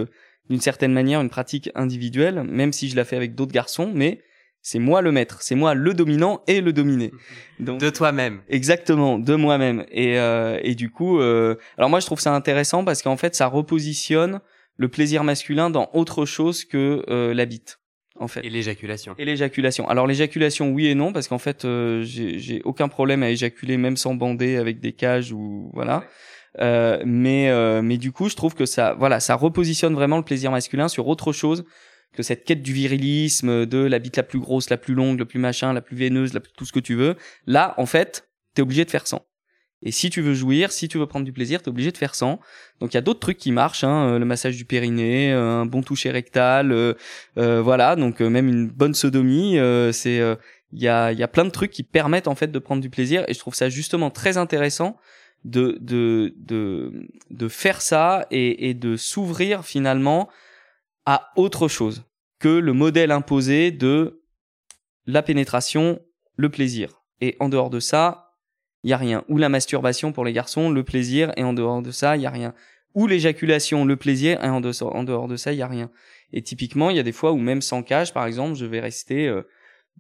d'une certaine manière une pratique individuelle, même si je la fais avec d'autres garçons, mais c'est moi le maître, c'est moi le dominant et le dominé. <laughs> Donc, de toi-même. Exactement, de moi-même. Et, euh, et du coup, euh, alors moi je trouve ça intéressant parce qu'en fait ça repositionne le plaisir masculin dans autre chose que euh, la bite. En fait. Et l'éjaculation. Et l'éjaculation. Alors l'éjaculation, oui et non, parce qu'en fait, euh, j'ai aucun problème à éjaculer même sans bander avec des cages ou voilà. Euh, mais euh, mais du coup, je trouve que ça, voilà, ça repositionne vraiment le plaisir masculin sur autre chose que cette quête du virilisme, de la bite la plus grosse, la plus longue, le plus machin, la plus veineuse, la tout ce que tu veux. Là, en fait, t'es obligé de faire sans. Et si tu veux jouir, si tu veux prendre du plaisir, t'es obligé de faire sans. Donc il y a d'autres trucs qui marchent, hein, euh, le massage du périnée, euh, un bon toucher rectal, euh, voilà. Donc même une bonne sodomie, c'est il y a il y a plein de trucs qui permettent en fait de prendre du plaisir. Et je trouve ça justement très intéressant de de de de faire ça et, et de s'ouvrir finalement à autre chose que le modèle imposé de la pénétration, le plaisir. Et en dehors de ça, il y a rien. Ou la masturbation pour les garçons, le plaisir, et en dehors de ça, il y a rien. Ou l'éjaculation, le plaisir, et en dehors de ça, il y a rien. Et typiquement, il y a des fois où même sans cage, par exemple, je vais rester euh,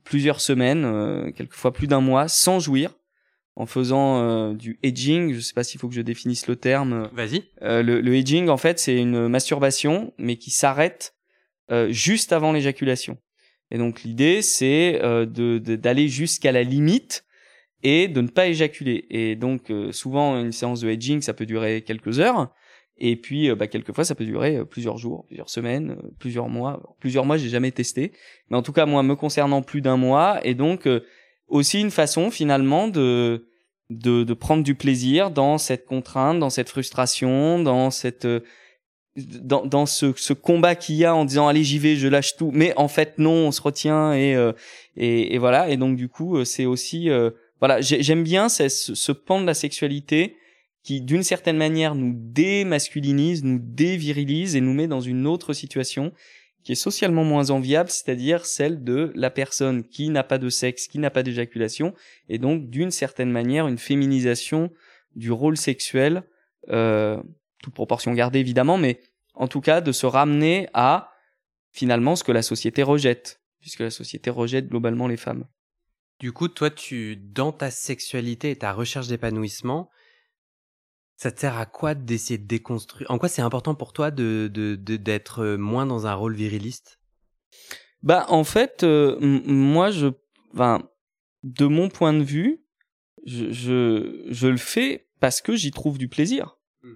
plusieurs semaines, euh, quelquefois plus d'un mois, sans jouir, en faisant euh, du edging. Je sais pas s'il faut que je définisse le terme. Vas-y. Euh, le, le edging, en fait, c'est une masturbation, mais qui s'arrête euh, juste avant l'éjaculation. Et donc l'idée, c'est de d'aller jusqu'à la limite et de ne pas éjaculer. Et donc souvent une séance de edging, ça peut durer quelques heures. Et puis, bah, quelquefois, ça peut durer plusieurs jours, plusieurs semaines, plusieurs mois. Plusieurs mois, j'ai jamais testé. Mais en tout cas, moi, me concernant plus d'un mois, et donc aussi une façon finalement de de, de prendre du plaisir dans cette contrainte, dans cette frustration, dans cette euh, dans, dans ce, ce combat qu'il y a en disant allez j'y vais, je lâche tout, mais en fait non, on se retient et euh, et, voilà. Et donc du coup euh, c'est aussi voilà j'aime bien ce, ce pan de la sexualité qui d'une certaine manière nous démasculinise, nous dévirilise et nous met dans une autre situation qui est socialement moins enviable, c'est-à-dire celle de la personne qui n'a pas de sexe, qui n'a pas d'éjaculation, et donc d'une certaine manière une féminisation du rôle sexuel, euh, toute proportion gardée évidemment, mais en tout cas de se ramener à finalement ce que la société rejette, puisque la société rejette globalement les femmes. Du coup, toi, tu, dans ta sexualité et ta recherche d'épanouissement, ça te sert à quoi d'essayer de déconstruire? En quoi c'est important pour toi de d'être de, moins dans un rôle viriliste? Bah en fait, euh, moi je, enfin, de mon point de vue, je, je, je le fais parce que j'y trouve du plaisir. Hmm.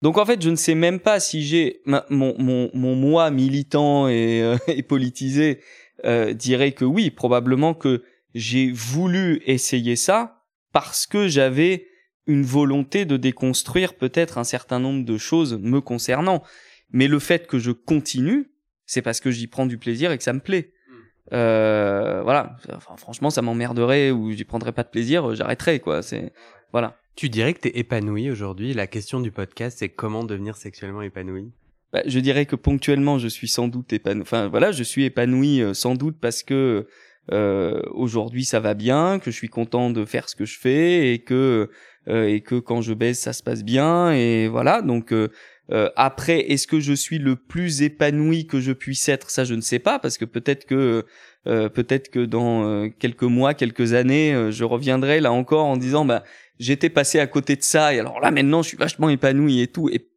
Donc en fait, je ne sais même pas si j'ai mon, mon, mon moi militant et, euh, <laughs> et politisé euh, dirait que oui, probablement que j'ai voulu essayer ça parce que j'avais une volonté de déconstruire peut-être un certain nombre de choses me concernant. Mais le fait que je continue, c'est parce que j'y prends du plaisir et que ça me plaît. Hmm. Euh, voilà. Enfin, franchement, ça m'emmerderait ou j'y prendrais pas de plaisir, j'arrêterais, quoi. C'est, voilà. Tu dirais que t'es épanoui aujourd'hui. La question du podcast, c'est comment devenir sexuellement épanoui? Bah, je dirais que ponctuellement, je suis sans doute épanoui. Enfin, voilà, je suis épanoui euh, sans doute parce que euh, aujourd'hui ça va bien, que je suis content de faire ce que je fais et que euh, et que quand je baisse ça se passe bien et voilà. Donc euh, euh, après est-ce que je suis le plus épanoui que je puisse être? Ça je ne sais pas parce que peut-être que peut-être que dans quelques mois quelques années je reviendrai là encore en disant bah j'étais passé à côté de ça et alors là maintenant je suis vachement épanoui et tout. Et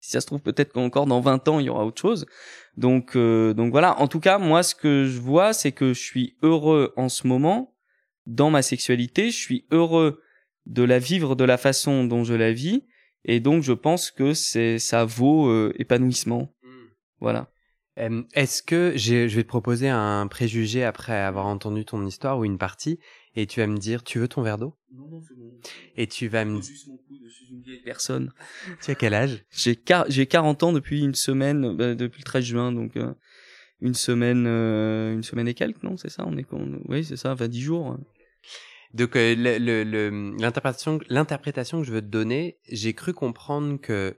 si ça se trouve peut-être qu'encore dans 20 ans il y aura autre chose donc donc voilà. En tout cas moi ce que je vois c'est que je suis heureux en ce moment dans ma sexualité. Je suis heureux de la vivre de la façon dont je la vis. Et donc je pense que c'est ça vaut euh, épanouissement. Hmm. voilà. Est-ce que je vais te proposer un préjugé après avoir entendu ton histoire ou une partie et tu vas me dire tu veux ton verre d'eau? Non non c'est bon. Et tu vas me dire je suis une vieille personne. <laughs> Tu as quel âge? J'ai j'ai 40 ans depuis une semaine bah, depuis le 13 juin donc euh, une semaine euh, une semaine et quelques non c'est ça on est oui c'est ça 20 10 jours. Donc l'interprétation que je veux te donner, j'ai cru comprendre que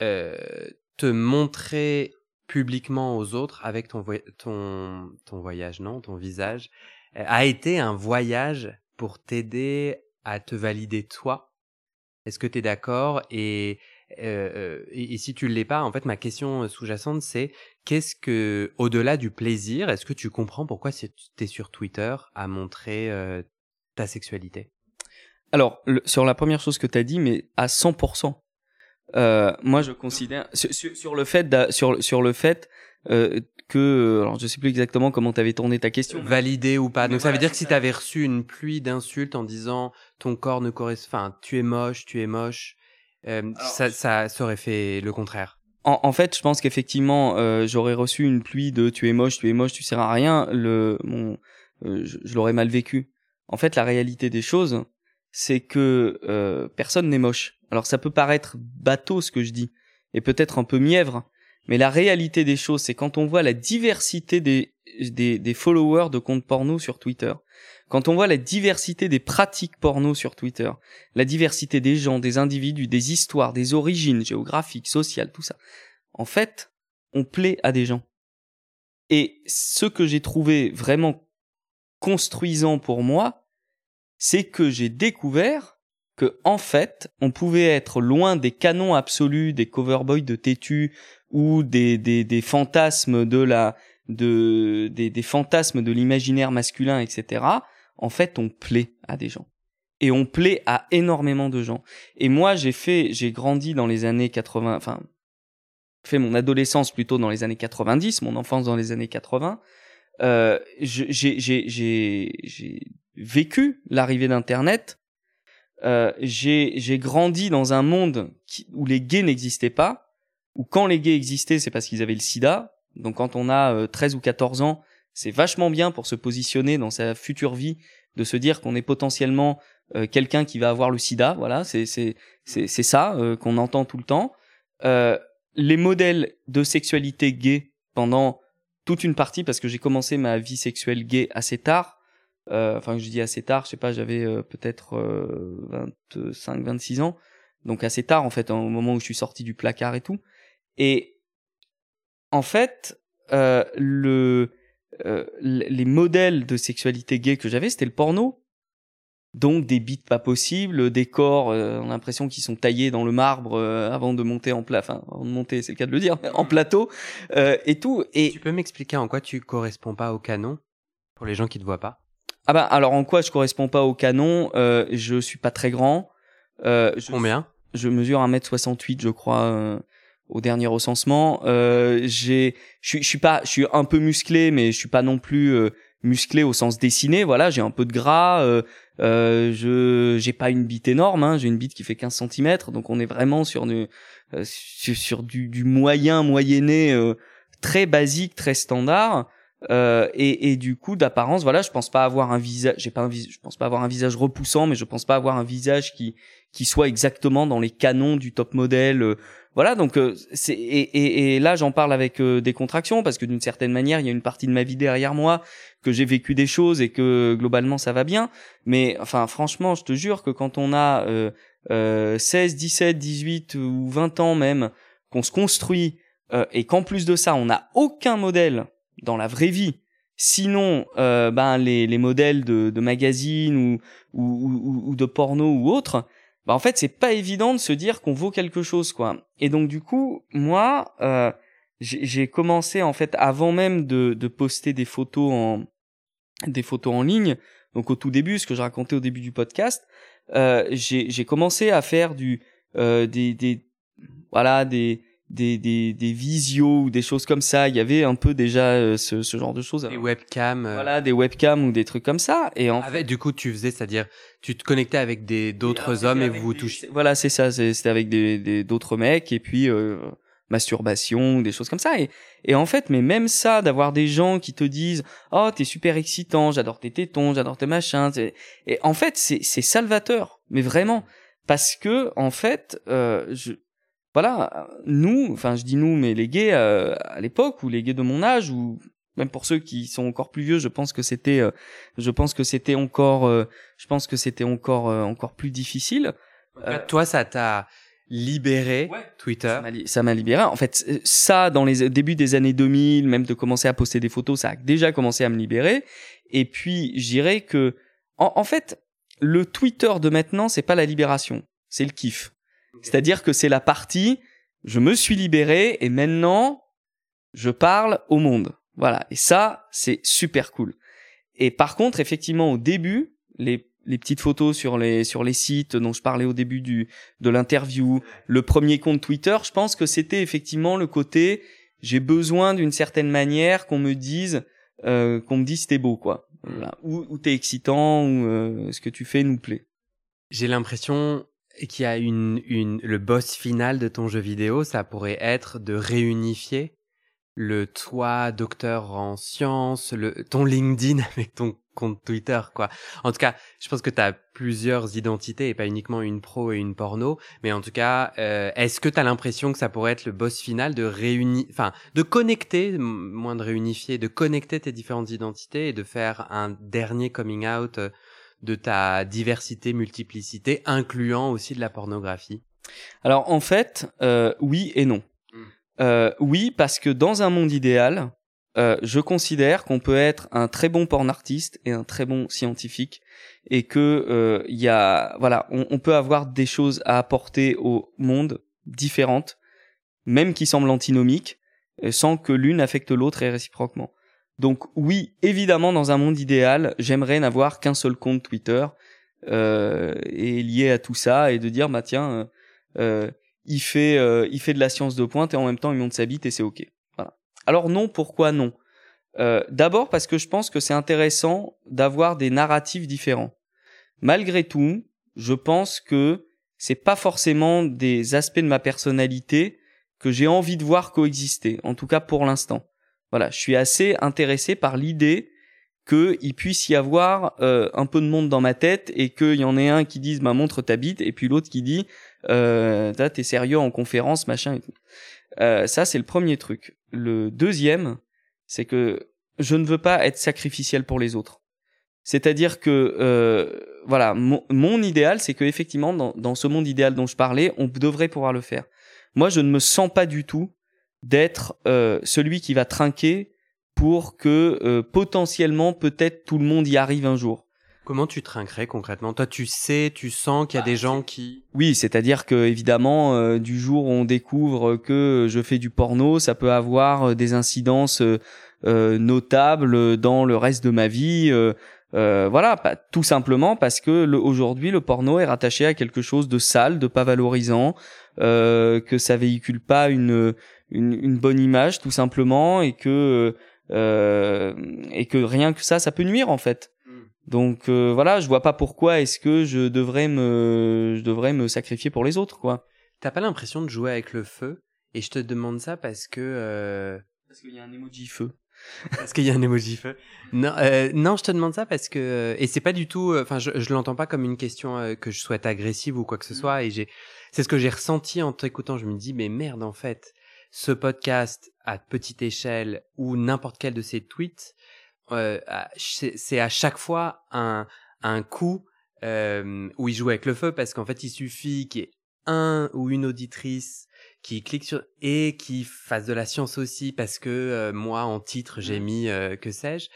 te montrer publiquement aux autres avec ton ton ton voyage non, ton visage a été un voyage pour t'aider à te valider toi. Est-ce que tu es d'accord? Et, et, si tu ne l'es pas, en fait, ma question sous-jacente, c'est qu'est-ce que, au-delà du plaisir, est-ce que tu comprends pourquoi tu es sur Twitter à montrer ta sexualité? Alors, sur la première chose que tu as dit, mais à 100%. Euh, moi, je considère sur, le fait sur sur le fait euh, que alors je sais plus exactement comment tu avais tourné ta question. Validé ou pas. Donc ça veut dire que si tu avais reçu une pluie d'insultes en disant ton corps ne correspond, enfin tu es moche, tu es moche, euh, ça, ça, ça aurait fait le contraire. En, en fait, je pense qu'effectivement, euh, j'aurais reçu une pluie de tu es moche, tu es moche, tu sers à rien. Le mon, euh, je, je l'aurais mal vécu. En fait, la réalité des choses, c'est que euh, personne n'est moche. Alors ça peut paraître bateau ce que je dis, et peut-être un peu mièvre, mais la réalité des choses, c'est quand on voit la diversité des, followers de comptes porno sur Twitter, quand on voit la diversité des pratiques porno sur Twitter, la diversité des gens, des individus, des histoires, des origines géographiques, sociales, tout ça, en fait, on plaît à des gens. Et ce que j'ai trouvé vraiment construisant pour moi, c'est que j'ai découvert que en fait, on pouvait être loin des canons absolus des coverboys de têtu ou des, des, des fantasmes de la de des, des fantasmes de l'imaginaire masculin, etc. En fait, on plaît à des gens et on plaît à énormément de gens. Et moi, j'ai fait, j'ai grandi dans les années 80, enfin, fait mon adolescence plutôt dans les années 90, mon enfance dans les années 80. Euh, j'ai j'ai vécu l'arrivée d'Internet. Euh, j'ai grandi dans un monde où les gays n'existaient pas ou quand les gays existaient, c'est parce qu'ils avaient le sida. Donc quand on a 13 euh, ou 14 ans, c'est vachement bien pour se positionner dans sa future vie, de se dire qu'on est potentiellement euh, quelqu'un qui va avoir le sida. Voilà, c'est c'est c'est ça euh, qu'on entend tout le temps. les modèles de sexualité gay pendant toute une partie, parce que j'ai commencé ma vie sexuelle gay assez tard. enfin, je dis assez tard, je sais pas, j'avais peut-être 25, 26 ans, donc assez tard en fait, au moment où je suis sorti du placard et tout. Et en fait, euh, le, euh, les modèles de sexualité gay que j'avais, c'était le porno. Donc des bites pas possibles, des corps, euh, on a l'impression qu'ils sont taillés dans le marbre euh, avant de monter en plat, enfin avant de monter, c'est le cas de le dire, <laughs> en plateau euh, et tout. Et tu peux m'expliquer en quoi tu corresponds pas au canon pour les gens qui te voient pas? Ah bah alors en quoi je corresponds pas au canon? Euh, Je suis pas très grand. Je, Combien? Je mesure 1m68 je crois au dernier recensement. Euh, j'ai, je suis pas, je suis un peu musclé, mais je suis pas non plus euh, musclé au sens dessiné. Voilà, j'ai un peu de gras. Euh, euh, je, j'ai pas une bite énorme. Hein, j'ai une bite qui fait 15 cm, donc on est vraiment sur du, sur, du moyen moyenné, très basique, très standard. Euh, et, et, du coup d'apparence voilà je pense pas avoir un visage j'ai pas un je pense pas avoir un visage repoussant mais je pense pas avoir un visage qui qui soit exactement dans les canons du top modèle voilà donc euh, c'est et, et, là j'en parle avec euh, des contractions parce que d'une certaine manière il y a une partie de ma vie derrière moi que j'ai vécu des choses et que globalement ça va bien. Mais enfin franchement je te jure que quand on a euh, 16 17 18 ou 20 ans même qu'on se construit euh, et qu'en plus de ça on n'a aucun modèle dans la vraie vie sinon ben les, les modèles de, de magazines ou, ou, ou, ou de porno ou autres bah en fait c'est pas évident de se dire qu'on vaut quelque chose quoi. Et donc du coup moi euh, j'ai commencé en fait avant même de, de poster des photos en des photos en ligne. Donc au tout début, ce que je racontais au début du podcast, euh, j'ai commencé à faire du euh, des, des voilà des des, des, des visios ou des choses comme ça. Il y avait un peu déjà euh, ce, ce genre de choses. Des webcams. Euh. Voilà, des webcams ou des trucs comme ça. Et en fait, du coup, tu faisais, c'est-à-dire, tu te connectais avec des d'autres hommes et vous vous touchiez. Voilà, c'est ça. C'était avec des d'autres mecs et puis euh, masturbation ou des choses comme ça. Et, et en fait, mais même ça, d'avoir des gens qui te disent, oh, t'es super excitant, j'adore tes tétons, j'adore tes machins. Et en fait, c'est c'est salvateur, mais vraiment, parce que en fait, euh, je voilà, nous, enfin je dis nous, mais les gays euh, à l'époque ou les gays de mon âge ou Même pour ceux qui sont encore plus vieux, je pense que c'était, euh, je pense que c'était encore, euh, je pense que c'était encore, euh, encore plus difficile. toi, ça t'a libéré Twitter. Ça m'a libéré. En fait, ça, dans les débuts des années 2000, même de commencer à poster des photos, ça a déjà commencé à me libérer. Et puis, je dirais que, en, en fait, le Twitter de maintenant, c'est pas la libération, c'est le kiff. C'est-à-dire que c'est la partie, je me suis libéré et maintenant, je parle au monde. Voilà. Et ça, c'est super cool. Et par contre, effectivement, au début, les, les petites photos sur les, sur les sites dont je parlais au début du, de l'interview, le premier compte Twitter, je pense que c'était effectivement le côté, j'ai besoin d'une certaine manière qu'on me dise, euh, qu'on me dise t'es beau, quoi. Voilà. Ou, ou t'es excitant, ou euh, ce que tu fais nous plaît. J'ai l'impression qu'il y a une, une, le boss final de ton jeu vidéo, ça pourrait être de réunifier le toi docteur en sciences, le ton LinkedIn <laughs> avec ton compte Twitter quoi. En tout cas, je pense que tu as plusieurs identités et pas uniquement une pro et une porno, mais en tout cas, euh, est-ce que tu as l'impression que ça pourrait être le boss final de réunir enfin de connecter moins de réunifier, de connecter tes différentes identités et de faire un dernier coming out euh, de ta diversité, multiplicité incluant aussi de la pornographie Alors en fait, euh, oui et non. Euh, oui, parce que dans un monde idéal, euh, je considère qu'on peut être un très bon porn artiste et un très bon scientifique, et que euh, il y a, voilà, on, on, peut avoir des choses à apporter au monde différentes, même qui semblent antinomiques, euh, sans que l'une affecte l'autre et réciproquement. Donc oui, évidemment, dans un monde idéal, j'aimerais n'avoir qu'un seul compte Twitter euh, et lié à tout ça et de dire bah tiens. Euh, il fait, euh, il fait de la science de pointe et en même temps il monte sa bite et c'est ok. Alors non, pourquoi non? Euh, D'abord parce que je pense que c'est intéressant d'avoir des narratifs différents. Malgré tout, je pense que c'est pas forcément des aspects de ma personnalité que j'ai envie de voir coexister, en tout cas pour l'instant. Voilà, je suis assez intéressé par l'idée qu'il puisse y avoir euh, un peu de monde dans ma tête et qu'il y en ait un qui dise ma montre ta bite et puis l'autre qui dit euh, t'es sérieux en conférence machin et tout. Euh, ça c'est le premier truc. Le deuxième, c'est que je ne veux pas être sacrificiel pour les autres. C'est-à-dire que euh, voilà, mon, idéal, c'est que effectivement dans ce monde idéal dont je parlais, on devrait pouvoir le faire. Moi, je ne me sens pas du tout d'être euh, celui qui va trinquer pour que euh, potentiellement peut-être tout le monde y arrive un jour. Comment tu trinquerais concrètement? Toi, tu sais, tu sens qu'il y a des gens qui... Oui, c'est-à-dire que évidemment, euh, du jour où on découvre que je fais du porno, ça peut avoir euh, des incidences euh, notables dans le reste de ma vie. voilà, pas, tout simplement parce que le, aujourd'hui, le porno est rattaché à quelque chose de sale, de pas valorisant, que ça véhicule pas une, une, une bonne image, tout simplement, et que euh, et que rien que ça, ça peut nuire en fait. Hmm. Donc euh, voilà, je vois pas pourquoi est-ce que je devrais me, je devrais me sacrifier pour les autres, quoi. T'as pas l'impression de jouer avec le feu? Et je te demande ça parce que euh... parce qu'il y a un emoji feu. <laughs> parce qu'il y a un emoji feu. Non, euh, non, je te demande ça parce que et c'est pas du tout. Enfin, je, je l'entends pas comme une question euh, que je souhaite agressive ou quoi que ce hmm. soit. Et j'ai, c'est ce que j'ai ressenti en t'écoutant. Je me dis mais merde en fait ce podcast à petite échelle ou n'importe quel de ces tweets, euh, c'est à chaque fois un, un coup euh, où il joue avec le feu parce qu'en fait il suffit qu'il y ait un ou une auditrice qui clique sur et qui fasse de la science aussi parce que euh, moi en titre j'ai mis euh, que sais-je.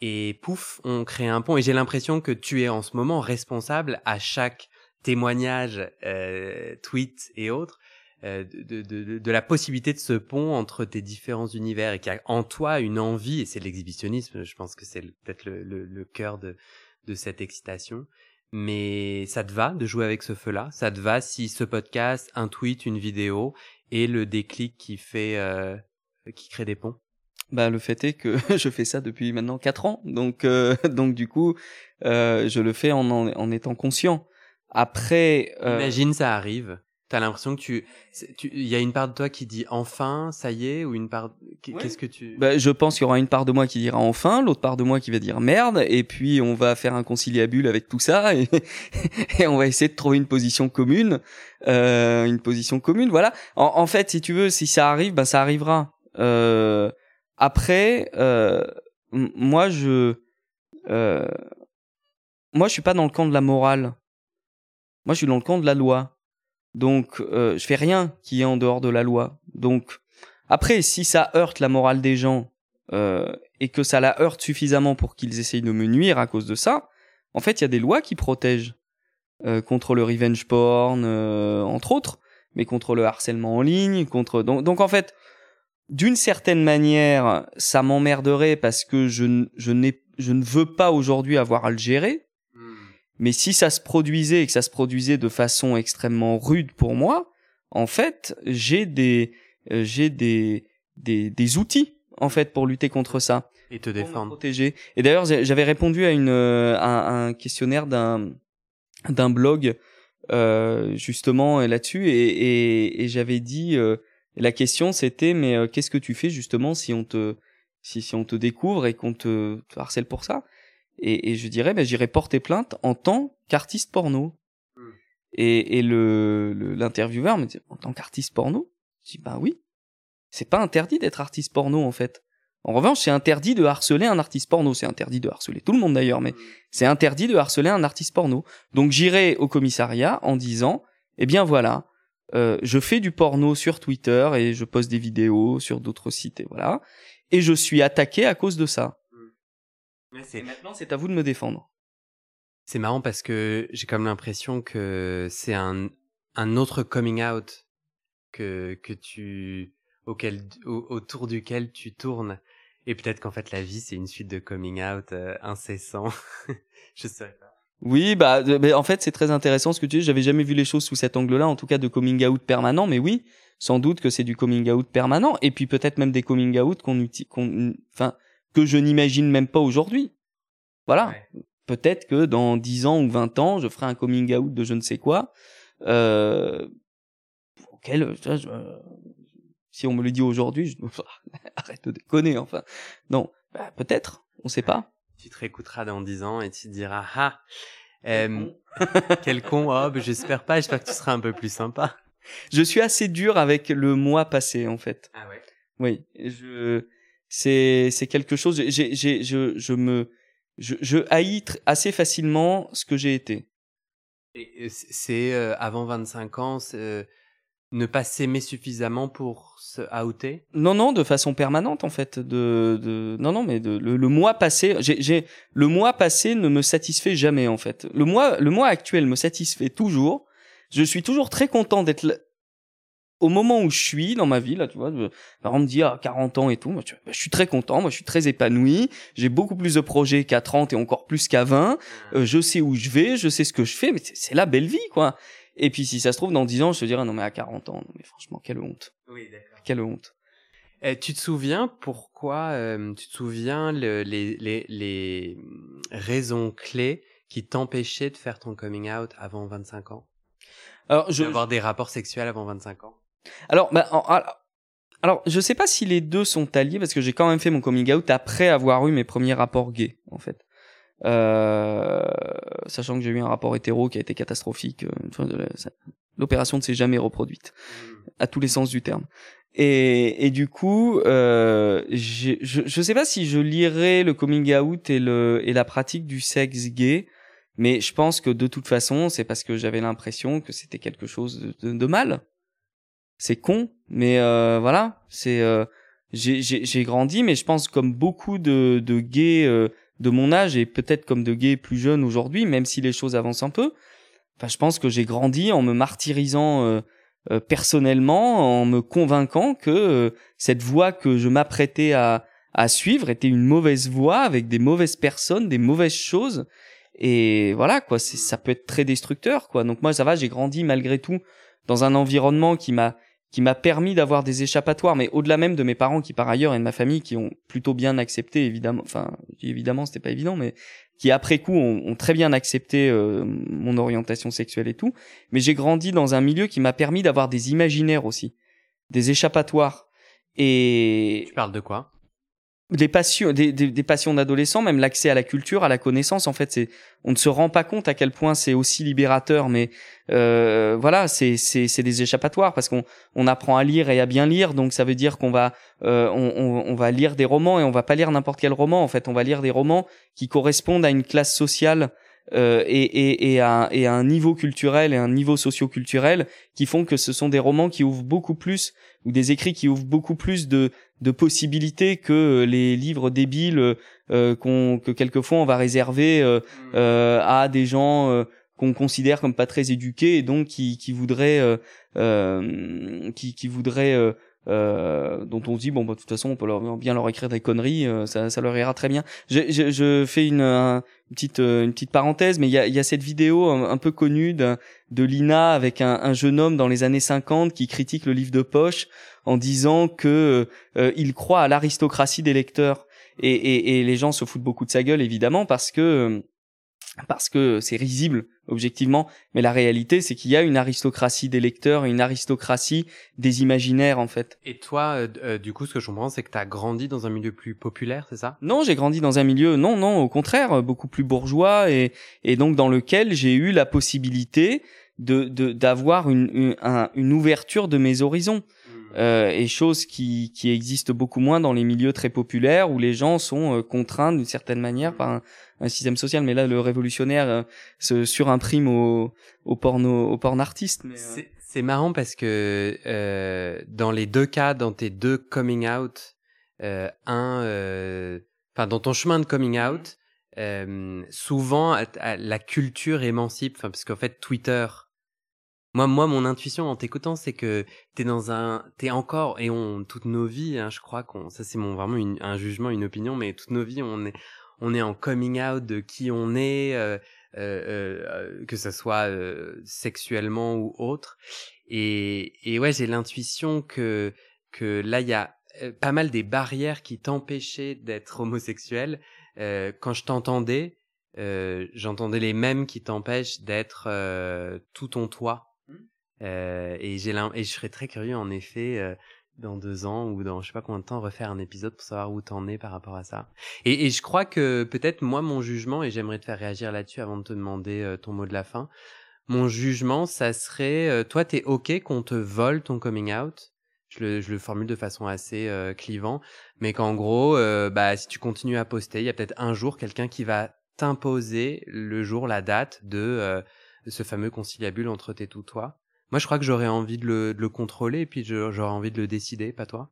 Et pouf on crée un pont. Et j'ai l'impression que tu es en ce moment responsable à chaque témoignage euh, tweet et autres euh, de, de, de, la possibilité de ce pont entre tes différents univers et qui a en toi une envie, et c'est l'exhibitionnisme, je pense que c'est peut-être le, le, le, cœur de, de cette excitation. Mais ça te va de jouer avec ce feu-là? Ça te va si ce podcast, un tweet, une vidéo et le déclic qui fait, euh, qui crée des ponts? Bah, le fait est que <laughs> je fais ça depuis maintenant quatre ans, donc euh, <laughs> donc du coup, euh, je le fais en, en, en étant conscient. Après, euh... imagine ça arrive T'as l'impression que tu, il y a une part de toi qui dit enfin, ça y est, ou une part, qu'est-ce que tu bah, Je pense qu'il y aura une part de moi qui dira enfin, l'autre part de moi qui va dire merde, et puis on va faire un conciliabule avec tout ça, et, <laughs> et on va essayer de trouver une position commune, euh, une position commune, voilà. En, en, fait, si tu veux, si ça arrive, ben ça arrivera. Euh, après, euh, moi je, euh, moi je suis pas dans le camp de la morale. Moi je suis dans le camp de la loi. Donc euh, je fais rien qui est en dehors de la loi. Donc après, si ça heurte la morale des gens euh, et que ça la heurte suffisamment pour qu'ils essayent de me nuire à cause de ça, en fait, il y a des lois qui protègent euh, contre le revenge porn, euh, entre autres, mais contre le harcèlement en ligne, contre donc, donc en fait, d'une certaine manière, ça m'emmerderait parce que je, je, je ne veux pas aujourd'hui avoir à le gérer. Mais si ça se produisait et que ça se produisait de façon extrêmement rude pour moi, en fait, j'ai des, euh, j'ai des, des, des outils en fait pour lutter contre ça. Et te défendre, protéger. Et d'ailleurs, j'avais répondu à une euh, à un questionnaire d'un d'un blog euh, justement là-dessus. Et, et, et j'avais dit euh, la question c'était mais euh, qu'est-ce que tu fais justement si on te si, si on te découvre et qu'on te, te, harcèle pour ça? Et, et je dirais ben j'irai porter plainte en tant qu'artiste porno hmm. et, et le l'intervieweur me dit en tant qu'artiste porno? Je dis bah oui c'est pas interdit d'être artiste porno en fait en revanche, c'est interdit de harceler un artiste porno. C'est interdit de harceler tout le monde d'ailleurs, mais c'est interdit de harceler un artiste porno. Donc j'irai au commissariat en disant, eh bien voilà, euh, je fais du porno sur Twitter et je poste des vidéos sur d'autres sites et voilà, et je suis attaqué à cause de ça. Et maintenant, c'est à vous de me défendre. C'est marrant parce que j'ai comme l'impression que c'est un, un autre coming out que, que tu, auquel, autour duquel tu tournes. Et peut-être qu'en fait la vie c'est une suite de coming out euh, incessant. <laughs> je sais pas. Oui, bah, mais en fait c'est très intéressant ce que tu dis. J'avais jamais vu les choses sous cet angle-là, en tout cas de coming out permanent. Mais oui, sans doute que c'est du coming out permanent. Et puis peut-être même des coming out qu'on utilise, enfin que je n'imagine même pas aujourd'hui. Voilà. Peut-être que dans 10 ans ou 20 ans, je ferai un coming out de je ne sais quoi. Euh, auquel je, si on me le dit aujourd'hui, je <laughs> arrête de déconner, enfin. Non, bah, peut-être, on sait pas. Tu te réécouteras dans dix ans et tu te diras, ah, euh, <laughs> quel con, oh, bah, j'espère pas, j'espère que tu seras un peu plus sympa. Je suis assez dur avec le mois passé, en fait. Ah ouais. Oui, je, c'est, c'est quelque chose, j'ai, j'ai, je, je me, je, je haïs assez facilement ce que j'ai été. C'est euh, avant 25 ans, c'est, ne pas s'aimer suffisamment pour se outer? Non, non, de façon permanente en fait. De, de... non, non, mais de, le, mois passé, j'ai, le mois passé ne me satisfait jamais en fait. Le mois, le mois actuel me satisfait toujours. Je suis toujours très content d'être au moment où je suis dans ma vie là, tu vois. Par exemple, me dit à 40 ans et tout, moi, bah, je suis très content, moi je suis très épanoui. J'ai beaucoup plus de projets qu'à 30 et encore plus qu'à 20. Euh, je sais où je vais, je sais ce que je fais, mais c'est la belle vie quoi. Et puis si ça se trouve dans 10 ans, je te dirais non mais à 40 ans, non mais franchement quelle honte. Oui, d'accord. Quelle honte. Et tu te souviens pourquoi euh, tu te souviens le, les, les, les raisons clés qui t'empêchaient de faire ton coming out avant 25 ans? Alors je avoir des rapports sexuels avant 25 ans? Alors bah alors, alors je sais pas si les deux sont alliés parce que j'ai quand même fait mon coming out après avoir eu mes premiers rapports gays en fait. Euh, sachant que j'ai eu un rapport hétéro qui a été catastrophique. Euh, l'opération ne s'est jamais reproduite, mmh. à tous les sens du terme. Et, et du coup, euh, je, je sais pas si je lirais le coming out et, le, et la pratique du sexe gay, mais je pense que de toute façon, c'est parce que j'avais l'impression que c'était quelque chose de, de, mal. C'est con, mais euh, voilà, c'est euh, j'ai grandi, mais je pense comme beaucoup de, de gays euh, de mon âge et peut-être comme de gays plus jeunes aujourd'hui, même si les choses avancent un peu. Enfin, je pense que j'ai grandi en me martyrisant euh, euh, personnellement, en me convainquant que euh, cette voie que je m'apprêtais à, à suivre était une mauvaise voie avec des mauvaises personnes, des mauvaises choses. Et voilà, quoi, ça peut être très destructeur, quoi. Donc moi, ça va, j'ai grandi malgré tout dans un environnement qui m'a qui m'a permis d'avoir des échappatoires, mais au-delà même de mes parents qui par ailleurs et de ma famille qui ont plutôt bien accepté, évidemment, enfin évidemment c'était pas évident, mais qui après coup ont, très bien accepté euh, mon orientation sexuelle et tout. Mais j'ai grandi dans un milieu qui m'a permis d'avoir des imaginaires aussi, des échappatoires. Et tu parles de quoi? Des passions, des, des, passions d'adolescents, même l'accès à la culture, à la connaissance. En fait, c'est, on ne se rend pas compte à quel point c'est aussi libérateur, mais euh, voilà, c'est, c'est, c'est des échappatoires parce qu'on on apprend à lire et à bien lire, donc ça veut dire qu'on va, euh, on, on, va lire des romans et on va pas lire n'importe quel roman. En fait, on va lire des romans qui correspondent à une classe sociale euh, et, et, et, à, et, à, un niveau culturel et un niveau socio-culturel qui font que ce sont des romans qui ouvrent beaucoup plus ou des écrits qui ouvrent beaucoup plus de, de possibilités que euh, les livres débiles euh, qu'on que quelquefois on va réserver euh, mm. euh à des gens euh, qu'on considère comme pas très éduqués et donc qui, qui voudraient qui, qui voudraient euh, dont on se dit bon bah de toute façon on peut leur, bien leur écrire des conneries ça, ça leur ira très bien je, je, je fais une, une petite une petite parenthèse mais il y a, y a cette vidéo un, peu connue de, de Lina avec un, un, jeune homme dans les années 50 qui critique le livre de poche en disant que euh, il croit à l'aristocratie des lecteurs. Et, et, et, les gens se foutent beaucoup de sa gueule évidemment parce que parce que c'est risible objectivement, mais la réalité c'est qu'il y a une aristocratie des lecteurs, une aristocratie des imaginaires en fait. Et toi, euh, euh, du coup, ce que je comprends, c'est que tu as grandi dans un milieu plus populaire, c'est ça? Non, j'ai grandi dans un milieu, non, non, au contraire, beaucoup plus bourgeois et, et donc dans lequel j'ai eu la possibilité de d'avoir une, une, une ouverture de mes horizons euh, et chose qui, qui existe beaucoup moins dans les milieux très populaires où les gens sont euh, contraints d'une certaine manière par un, système social. Mais là, le révolutionnaire euh, se surimprime au, au porno, au porn artiste. Euh, c'est marrant parce que euh, dans les deux cas, dans tes deux coming out, un, enfin dans ton chemin de coming out, souvent la culture émancipe, parce qu'en fait Twitter moi, moi, mon intuition en t'écoutant, c'est que t'es dans un, t'es encore, et on, toutes nos vies, hein, je crois qu'on, ça c'est mon vraiment un jugement, une opinion, mais toutes nos vies, on est, on est en coming out de qui on est, euh, euh, euh que ça soit euh, sexuellement ou autre. Et, et ouais, j'ai l'intuition que que là, il y a euh, pas mal des barrières qui t'empêchaient d'être homosexuel. quand je t'entendais, j'entendais les mêmes qui t'empêchent d'être tout ton toi euh, et et je serais très curieux en effet euh, dans deux ans ou dans je sais pas combien de temps refaire un épisode pour savoir où t'en es par rapport à ça. Et, et je crois que peut-être moi mon jugement et j'aimerais te faire réagir là-dessus avant de te demander euh, ton mot de la fin. Mon jugement, ça serait toi t'es ok qu'on te vole ton coming out? Je le, je le formule de façon assez clivant, mais qu'en gros, bah si tu continues à poster, il y a peut-être un jour quelqu'un qui va t'imposer le jour, la date de ce fameux conciliabule entre tes tout toi. Moi, je crois que j'aurais envie de le, de le, contrôler et puis j'aurais envie de le décider, pas toi?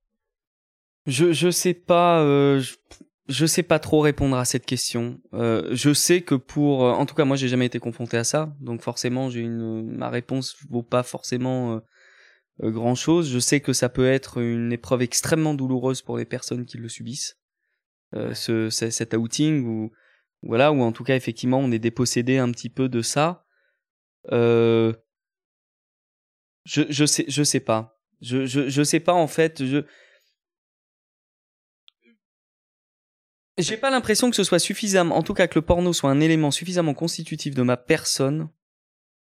Je je sais pas, euh, je, je, sais pas trop répondre à cette question. Euh, je sais que pour, euh, en tout cas, moi, j'ai jamais été confronté à ça, donc forcément, j'ai une, ma réponse vaut pas forcément euh, grand chose. Je sais que ça peut être une épreuve extrêmement douloureuse pour les personnes qui le subissent, ce, cet outing ou voilà, ou en tout cas, effectivement, on est dépossédé un petit peu de ça. Euh, je, je sais, je sais pas. Je, je, je sais pas en fait. Je, j'ai pas l'impression que ce soit suffisamment, en tout cas que le porno soit un élément suffisamment constitutif de ma personne,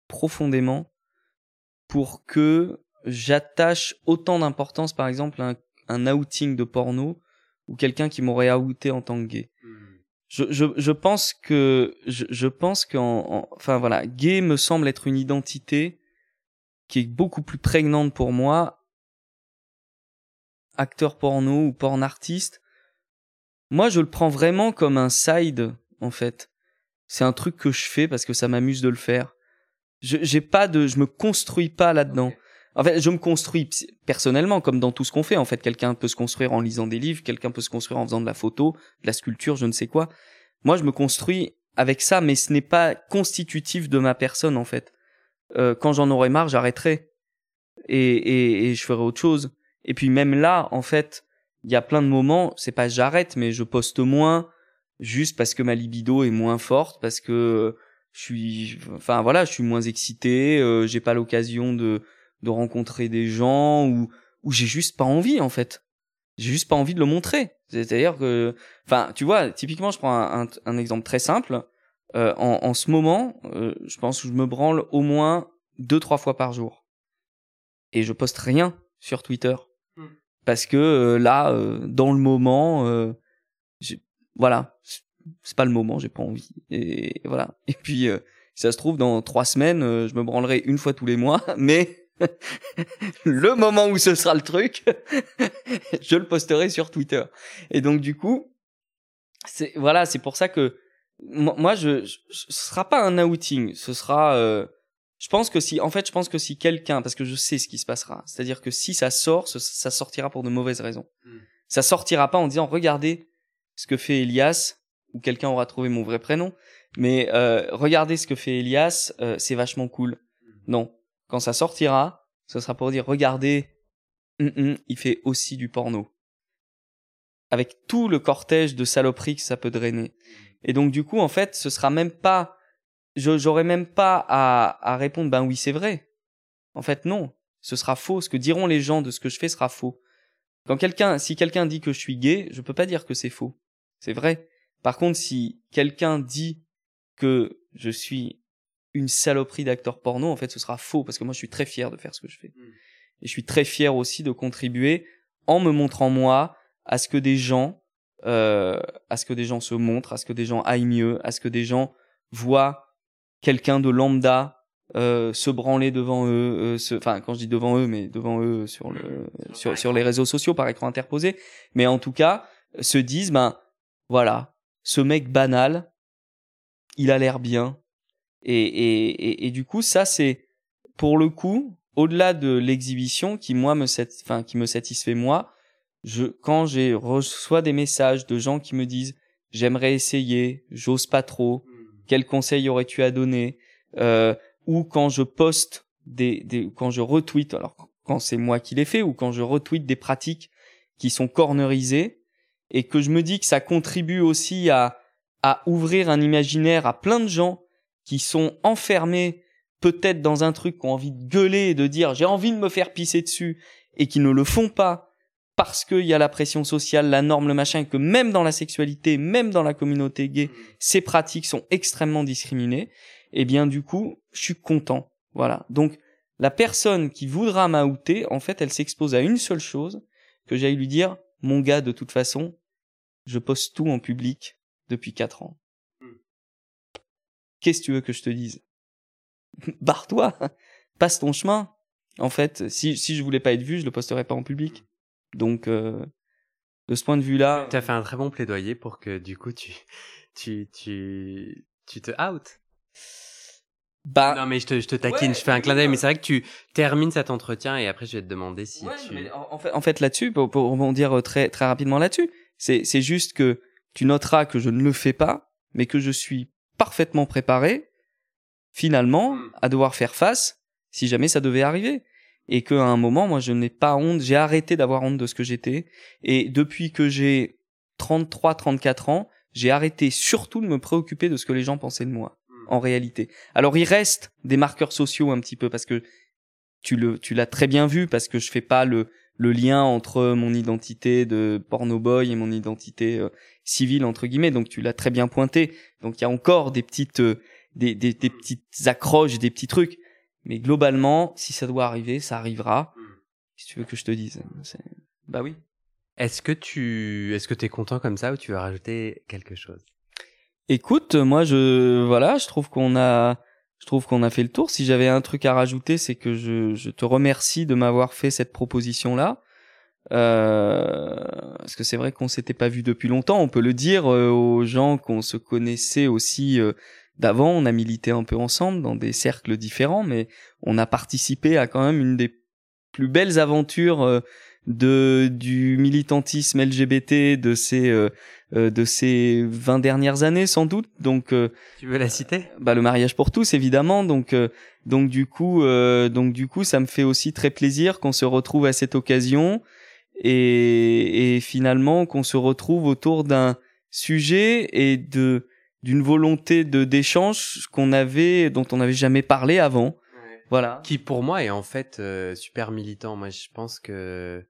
profondément, pour que j'attache autant d'importance, par exemple, à un, un outing de porno ou quelqu'un qui m'aurait outé en tant que gay. Hmm. Je, je, je pense que je, je pense qu'en enfin voilà, gay me semble être une identité qui est beaucoup plus prégnante pour moi, acteur porno ou porn artiste, moi je le prends vraiment comme un side en fait. C'est un truc que je fais parce que ça m'amuse de le faire. Je j'ai pas de je me construis pas là-dedans. En fait, je me construis personnellement comme dans tout ce qu'on fait en fait, quelqu'un peut se construire en lisant des livres, quelqu'un peut se construire en faisant de la photo, de la sculpture, je ne sais quoi. Moi, je me construis avec ça mais ce n'est pas constitutif de ma personne en fait. Euh, quand j'en aurai marre, j'arrêterai et, et, et, je ferai autre chose. Et puis même là, en fait, il y a plein de moments, c'est pas j'arrête, mais je poste moins juste parce que ma libido est moins forte, parce que je suis, enfin voilà, je suis moins excité, euh, j'ai pas l'occasion de de rencontrer des gens ou ou j'ai juste pas envie en fait. J'ai juste pas envie de le montrer. C'est-à-dire que, enfin, tu vois, typiquement, je prends un, un, un exemple très simple. Euh, en, en, ce moment, euh, je pense que je me branle au moins deux trois fois par jour et je poste rien sur Twitter hmm. parce que euh, là, dans le moment, voilà, c'est pas le moment, j'ai pas envie. Et voilà. <laughs> Et puis, euh, si ça se trouve, dans trois semaines, euh, je me branlerai une fois tous les mois, <laughs> mais <laughs> le moment où ce sera le truc, je le posterai sur Twitter. Et donc, du coup, c'est voilà, c'est pour ça que moi, je, je, ce sera pas un outing, ce sera. Euh, je pense que si, en fait, je pense que si quelqu'un, parce que je sais ce qui se passera, c'est-à-dire que si ça sort, ça sortira pour de mauvaises raisons. Hmm. Ça sortira pas en disant regardez ce que fait Elias, ou quelqu'un aura trouvé mon vrai prénom, mais euh, regardez ce que fait Elias, euh, c'est vachement cool. Hmm. Non, quand ça sortira, ce sera pour dire regardez, hum, hum, il fait aussi du porno, avec tout le cortège de saloperies que ça peut drainer. Et donc du coup, en fait, ce sera même pas, j'aurais même pas à, à répondre, ben oui, c'est vrai. En fait, non, ce sera faux. Ce que diront les gens de ce que je fais sera faux. Quand quelqu'un, si quelqu'un dit que je suis gay, je peux pas dire que c'est faux. C'est vrai. Par contre, si quelqu'un dit que je suis une saloperie d'acteur porno, en fait, ce sera faux parce que moi, je suis très fier de faire ce que je fais. Hmm. Et je suis très fier aussi de contribuer en me montrant moi à ce que des gens euh, à ce que des gens se montrent, à ce que des gens aillent mieux, à ce que des gens voient quelqu'un de lambda euh, se branler devant eux, euh, enfin quand je dis devant eux, mais devant eux sur le sur, les réseaux sociaux par écran interposé, mais en tout cas se disent ben voilà ce mec banal, il a l'air bien. Et, et, et, et du coup ça c'est pour le coup au-delà de l'exhibition qui moi me qui me satisfait moi je, quand j'ai reçois des messages de gens qui me disent j'aimerais essayer, j'ose pas trop, hmm. quel conseil aurais-tu à donner, euh, ou quand je poste des, des, quand je retweet, alors quand c'est moi qui l'ai fait, ou quand je retweet des pratiques qui sont cornerisées, et que je me dis que ça contribue aussi à, à ouvrir un imaginaire à plein de gens qui sont enfermés peut-être dans un truc, qui ont envie de gueuler et de dire j'ai envie de me faire pisser dessus, et qui ne le font pas, parce qu'il y a la pression sociale, la norme, le machin, que même dans la sexualité, même dans la communauté gay, ces pratiques sont extrêmement discriminées, eh bien du coup, je suis content. Voilà. Donc la personne qui voudra m'outer, en fait, elle s'expose à une seule chose, que j'aille lui dire, mon gars, de toute façon, je poste tout en public depuis quatre ans. Qu'est-ce que tu veux que je te dise? <laughs> Barre-toi, passe ton chemin. En fait, si, si je voulais pas être vu, je le posterais pas en public. Donc, euh, de ce point de vue-là. Tu as fait un très bon plaidoyer pour que, du coup, tu, tu, tu, tu te out. Bah. Non, mais je te, je te taquine, je fais un clin d'œil, mais c'est vrai que tu termines cet entretien et après je vais te demander si ouais, tu. Mais en fait, en fait là-dessus, pour, pour rebondir euh, très, très rapidement là-dessus, c'est, c'est juste que tu noteras que je ne le fais pas, mais que je suis parfaitement préparé, finalement, hmm. à devoir faire face si jamais ça devait arriver et qu'à un moment, moi, je n'ai pas honte, j'ai arrêté d'avoir honte de ce que j'étais, et depuis que j'ai 33, 34 ans, j'ai arrêté surtout de me préoccuper de ce que les gens pensaient de moi, hmm. en réalité. Alors, il reste des marqueurs sociaux un petit peu, parce que tu le, tu l'as très bien vu, parce que je fais pas le, le lien entre mon identité de porno boy et mon identité euh, civile entre guillemets donc tu l'as très bien pointé donc il y a encore des petites euh, des, des, des petites accroches des petits trucs mais globalement, si ça doit arriver, ça arrivera. Hmm. Si tu veux que je te dise, bah oui. Est-ce que tu, est-ce que t'es content comme ça ou tu veux rajouter quelque chose? Écoute, moi je, voilà, je trouve qu'on a, je trouve qu'on a fait le tour. Si j'avais un truc à rajouter, c'est que je, je te remercie de m'avoir fait cette proposition là. Euh, parce que c'est vrai qu'on s'était pas vu depuis longtemps. On peut le dire euh, aux gens qu'on se connaissait aussi euh, d'avant, on a milité un peu ensemble dans des cercles différents, mais on a participé à quand même une des plus belles aventures euh, de du militantisme LGBT de ces euh, euh, de ces 20 dernières années sans doute. Donc tu veux la citer? Bah le mariage pour tous évidemment. Donc donc du coup donc du coup ça me fait aussi très plaisir qu'on se retrouve à cette occasion et, et finalement qu'on se retrouve autour d'un sujet et de d'une volonté de d'échange qu'on avait dont on n'avait jamais parlé avant. Voilà. Qui pour moi est en fait euh, super militant. Moi je pense que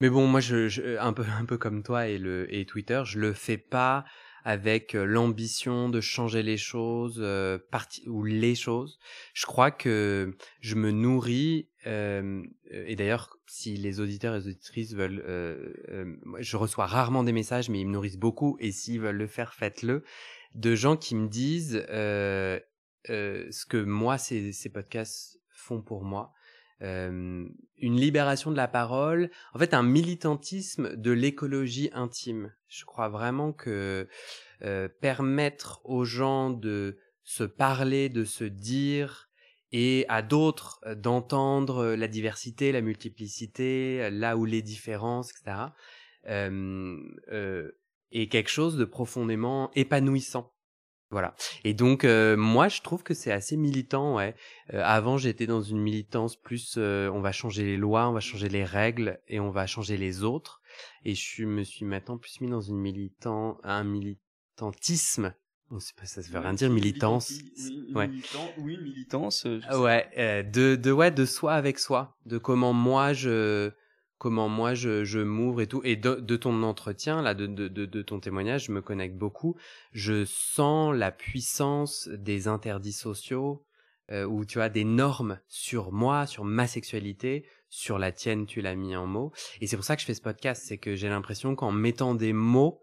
mais bon moi je, un peu <laughs> un peu comme toi et le et Twitter, je le fais pas avec euh, l'ambition de changer les choses euh, parti ou les choses. Je crois que je me nourris et d'ailleurs, si les auditeurs et les auditrices veulent, je reçois rarement des messages, mais ils me nourrissent beaucoup. Et s'ils veulent le faire, faites-le. De gens qui me disent ce que moi ces, ces podcasts font pour moi une libération de la parole, en fait un militantisme de l'écologie intime. Je crois vraiment que permettre aux gens de se parler, de se dire, et à d'autres d'entendre la diversité, la multiplicité, là où les différences, etc., euh, est quelque chose de profondément épanouissant. Voilà. Et donc euh, moi je trouve que c'est assez militant. Ouais. Euh, avant j'étais dans une militance plus euh, on va changer les lois, on va changer les règles et on va changer les autres. Et je me suis maintenant plus mis dans une militant un militantisme. On sait pas ça se veut rien dire militance. ouais. oui militance. ouais. de de ouais de soi avec soi. De comment moi je comment moi je, m'ouvre et tout. Et de, ton entretien, là, de, de, ton témoignage, je me connecte beaucoup. Je sens la puissance des interdits sociaux, euh, où tu as des normes sur moi, sur ma sexualité, sur la tienne, tu l'as mis en mots. Et c'est pour ça que je fais ce podcast, c'est que j'ai l'impression qu'en mettant des mots,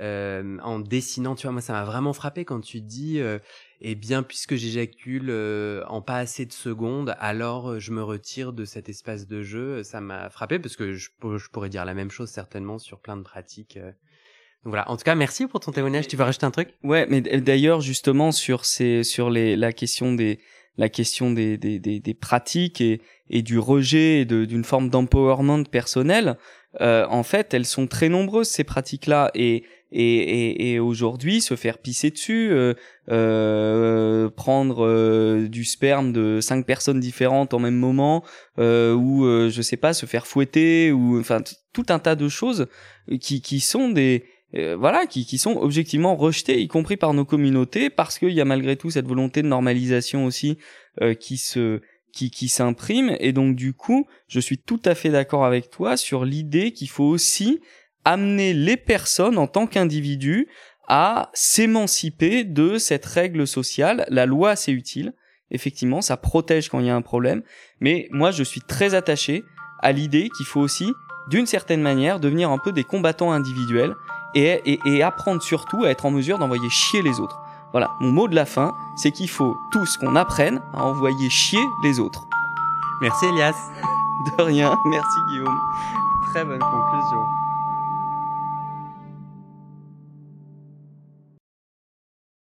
euh, en dessinant, tu vois, moi ça m'a vraiment frappé quand tu dis, euh, eh bien, puisque j'éjacule euh, en pas assez de secondes, alors euh, je me retire de cet espace de jeu. Ça m'a frappé parce que je, je, pourrais dire la même chose certainement sur plein de pratiques. Donc voilà. En tout cas, merci pour ton témoignage. Tu veux rajouter un truc? Ouais, mais d'ailleurs justement sur ces, sur les, la question des, la question des, des, des, des pratiques et, et du rejet et d'une forme d'empowerment personnel, euh, en fait, elles sont très nombreuses ces pratiques-là et et, et, et aujourd'hui se faire pisser dessus, euh, euh, prendre euh, du sperme de cinq personnes différentes en même moment, euh, ou euh, je sais pas se faire fouetter, ou enfin tout un tas de choses qui qui sont des voilà qui qui sont objectivement rejetées, y compris par nos communautés, parce qu'il y a malgré tout cette volonté de normalisation aussi qui se qui, qui s'imprime. Et donc du coup je suis tout à fait d'accord avec toi sur l'idée qu'il faut aussi amener les personnes en tant qu'individus à s'émanciper de cette règle sociale. La loi, c'est utile. Effectivement, ça protège quand il y a un problème. Mais moi, je suis très attaché à l'idée qu'il faut aussi, d'une certaine manière, devenir un peu des combattants individuels et, et, et apprendre surtout à être en mesure d'envoyer chier les autres. Voilà, mon mot de la fin, c'est qu'il faut tous qu'on apprenne à envoyer chier les autres. Merci Elias. De rien, merci Guillaume. Très bonne conclusion.